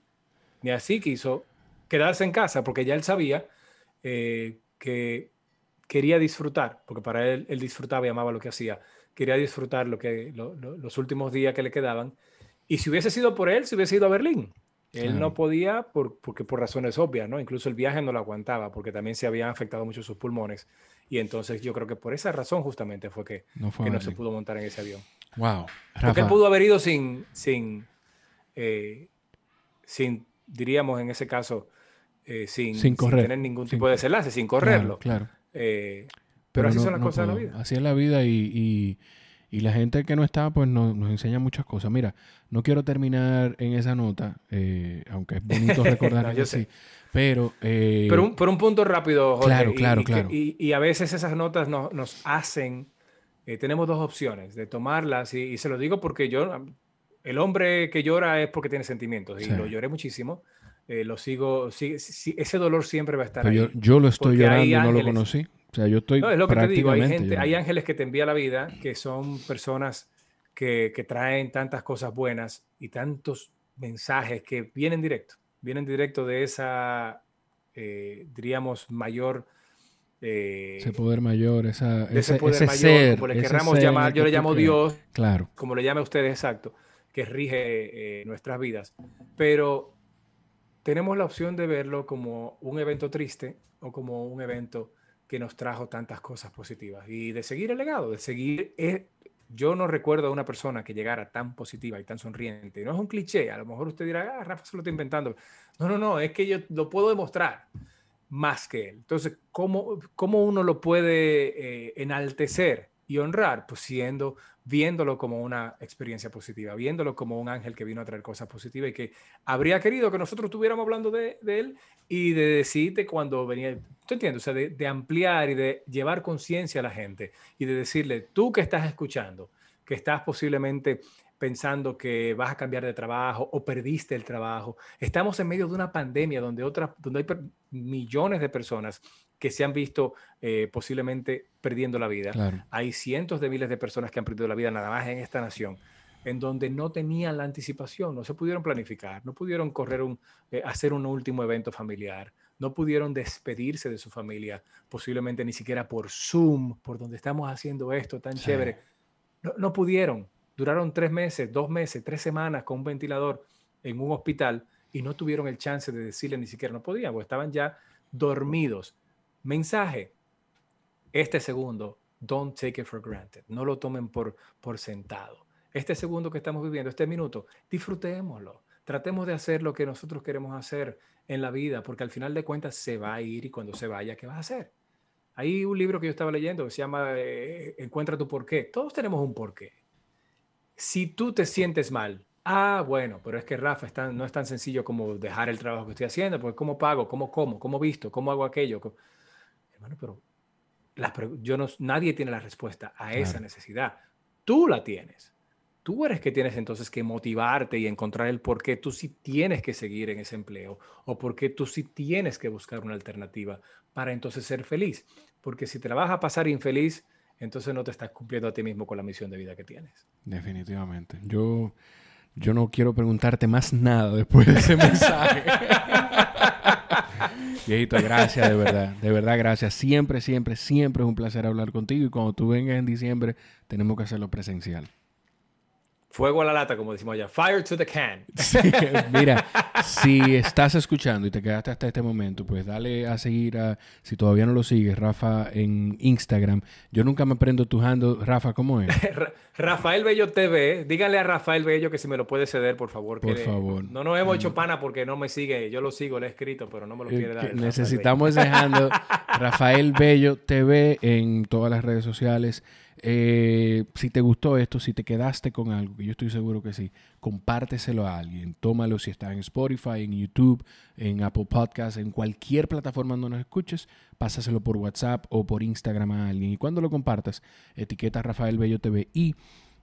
ni así quiso quedarse en casa porque ya él sabía eh, que quería disfrutar, porque para él él disfrutaba y amaba lo que hacía, quería disfrutar lo que, los últimos días que le quedaban. Y si hubiese sido por él, si hubiese ido a Berlín. Él no podía por, porque por razones obvias, ¿no? Incluso el viaje no lo aguantaba porque también se habían afectado mucho sus pulmones. Y entonces yo creo que por esa razón justamente fue que no, se pudo montar en ese avión. Wow. Porque él pudo haber ido sin, sin, eh, sin diríamos en ese caso, eh, sin, sin, tener ningún tipo de desenlace, sin correrlo. Claro. Eh, pero, así son las cosas de la vida. Así es la vida y, y, la gente que no está, pues nos, nos, enseña muchas cosas. Mira, no quiero terminar en esa nota, aunque es bonito *laughs* recordar no, así. Pero, eh, pero un, por un punto rápido, Jorge. Claro, claro, y, claro. Y, a veces esas notas nos hacen, eh, tenemos dos opciones de tomarlas y, se lo digo porque yo, el hombre que llora es porque tiene sentimientos y lo lloré muchísimo. Eh, lo sigo, sí, ese dolor siempre va a estar ahí. Yo, yo, lo estoy llorando y no lo conocí. O sea, yo estoy no, es lo que te digo, hay, gente, hay ángeles que te envía la vida, que son personas que, que traen tantas cosas buenas y tantos mensajes que vienen directo, vienen directo de esa, eh, diríamos, mayor... Eh, ese poder mayor, esa, ese, poder mayor, como le querramos llamar, yo le llamo Dios, claro. como le llame a ustedes, exacto, que rige eh, nuestras vidas. Pero tenemos la opción de verlo como un evento triste o como un evento que nos trajo tantas cosas positivas y de seguir el legado, de seguir yo no recuerdo a una persona que llegara tan positiva y tan sonriente. No es un cliché, a lo mejor usted dirá, ah, Rafa se lo está inventando. No, no, no, es que yo lo puedo demostrar más que él. Entonces, ¿cómo, cómo uno lo puede eh, enaltecer y honrar? Pues siendo, viéndolo como una experiencia positiva, viéndolo como un ángel que vino a traer cosas positivas y que habría querido que nosotros estuviéramos hablando de, de él y de decirte cuando venía, ¿tú entiendes? O sea, de, de ampliar y de llevar conciencia a la gente y de decirle, tú que estás escuchando, que estás posiblemente pensando que vas a cambiar de trabajo o perdiste el trabajo. Estamos en medio de una pandemia donde, otras, donde hay millones de personas que se han visto eh, posiblemente perdiendo la vida. Hay cientos de miles de personas que han perdido la vida nada más en esta nación, en donde no tenían la anticipación, no se pudieron planificar, no pudieron correr un, eh, hacer un último evento familiar, no pudieron despedirse de su familia, posiblemente ni siquiera por Zoom, por donde estamos haciendo esto tan chévere. No, no pudieron. Duraron tres meses, dos meses, tres semanas con un ventilador en un hospital y no tuvieron el chance de decirle ni siquiera no podían, porque estaban ya dormidos Mensaje. Este segundo, don't take it for granted. No lo tomen por, por sentado. Este segundo que estamos viviendo, este minuto, disfrutémoslo. Tratemos de hacer lo que nosotros queremos hacer en la vida, porque al final de cuentas se va a ir y cuando se vaya, ¿qué vas a hacer? Hay un libro que yo estaba leyendo que se llama eh, Encuentra tu porqué. Todos tenemos un porqué. Si tú te sientes mal, ah, bueno, pero es que Rafa no es tan sencillo como dejar el trabajo que estoy haciendo, porque ¿cómo pago? ¿Cómo como? ¿Cómo visto? ¿Cómo hago aquello? Bueno, pero yo no, nadie tiene la respuesta a esa necesidad. Tú la tienes. Tú eres que tienes entonces que motivarte y encontrar el por qué tú sí tienes que seguir en ese empleo o por qué tú sí tienes que buscar una alternativa para entonces ser feliz. Porque si te la vas a pasar infeliz, entonces no te estás cumpliendo a ti mismo con la misión de vida que tienes. Definitivamente. Yo, yo no quiero preguntarte más nada después de ese *laughs* mensaje. *laughs* Viejito, gracias, de verdad. De verdad, gracias. Siempre, siempre, siempre es un placer hablar contigo. Y cuando tú vengas en diciembre, tenemos que hacerlo presencial. Fuego a la lata, como decimos allá. Fire to the can. *laughs* mira, si estás escuchando y te quedaste hasta este momento, pues dale a seguir a, si todavía no lo sigues, Rafa en Instagram. Yo nunca me prendo tu handle. Rafa, ¿cómo es? *laughs* Rafael Bello TV. Díganle a Rafael Bello que si me lo puede ceder, por favor. Por favor. No nos hemos hecho pana porque no me sigue. Yo lo sigo, lo he escrito, pero no me lo eh, quiere dar. Necesitamos ese handle. *laughs* Rafael Bello TV en todas las redes sociales. Eh, si te gustó esto, si te quedaste con algo, que yo estoy seguro que sí, compárteselo a alguien. Tómalo si está en Spotify, en YouTube, en Apple Podcasts, en cualquier plataforma donde nos escuches, pásaselo por WhatsApp o por Instagram a alguien. Y cuando lo compartas, etiqueta a Rafael Bello TV y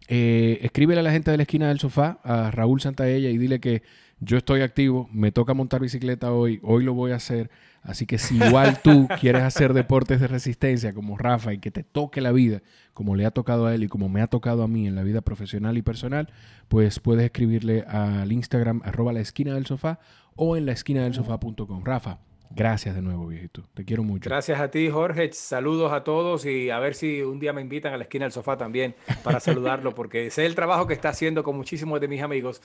eh, escríbele a la gente de la esquina del sofá, a Raúl Santaella, y dile que yo estoy activo, me toca montar bicicleta hoy, hoy lo voy a hacer Así que si igual tú *laughs* quieres hacer deportes de resistencia como Rafa y que te toque la vida como le ha tocado a él y como me ha tocado a mí en la vida profesional y personal, pues puedes escribirle al Instagram arroba la esquina del sofá o en la esquina del sofá.com. Rafa, gracias de nuevo, viejito. Te quiero mucho. Gracias a ti, Jorge. Saludos a todos y a ver si un día me invitan a la esquina del sofá también para *laughs* saludarlo, porque sé el trabajo que está haciendo con muchísimos de mis amigos.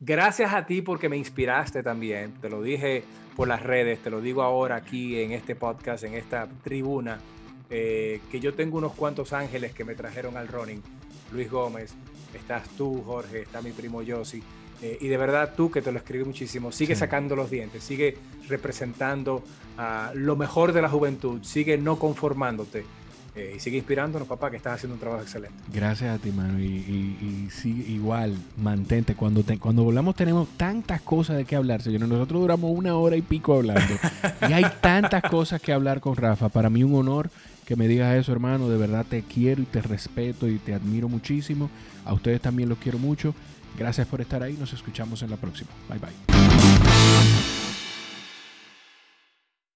Gracias a ti porque me inspiraste también. Te lo dije por las redes, te lo digo ahora aquí en este podcast, en esta tribuna, eh, que yo tengo unos cuantos ángeles que me trajeron al running. Luis Gómez, estás tú, Jorge, está mi primo Yossi. Eh, y de verdad tú que te lo escribí muchísimo, sigue sacando los dientes, sigue representando lo mejor de la juventud, sigue no conformándote eh, y sigue inspirándonos, papá, que estás haciendo un trabajo excelente. Gracias a ti, mano. Y, sí, igual, mantente. Cuando, cuando volamos tenemos tantas cosas de qué hablar, señor. Nosotros duramos una hora y pico hablando. *laughs* y hay tantas cosas que hablar con Rafa. Para mí un honor que me digas eso, hermano. De verdad te quiero y te respeto y te admiro muchísimo. A ustedes también los quiero mucho. Gracias por estar ahí, nos escuchamos en la próxima. Bye bye.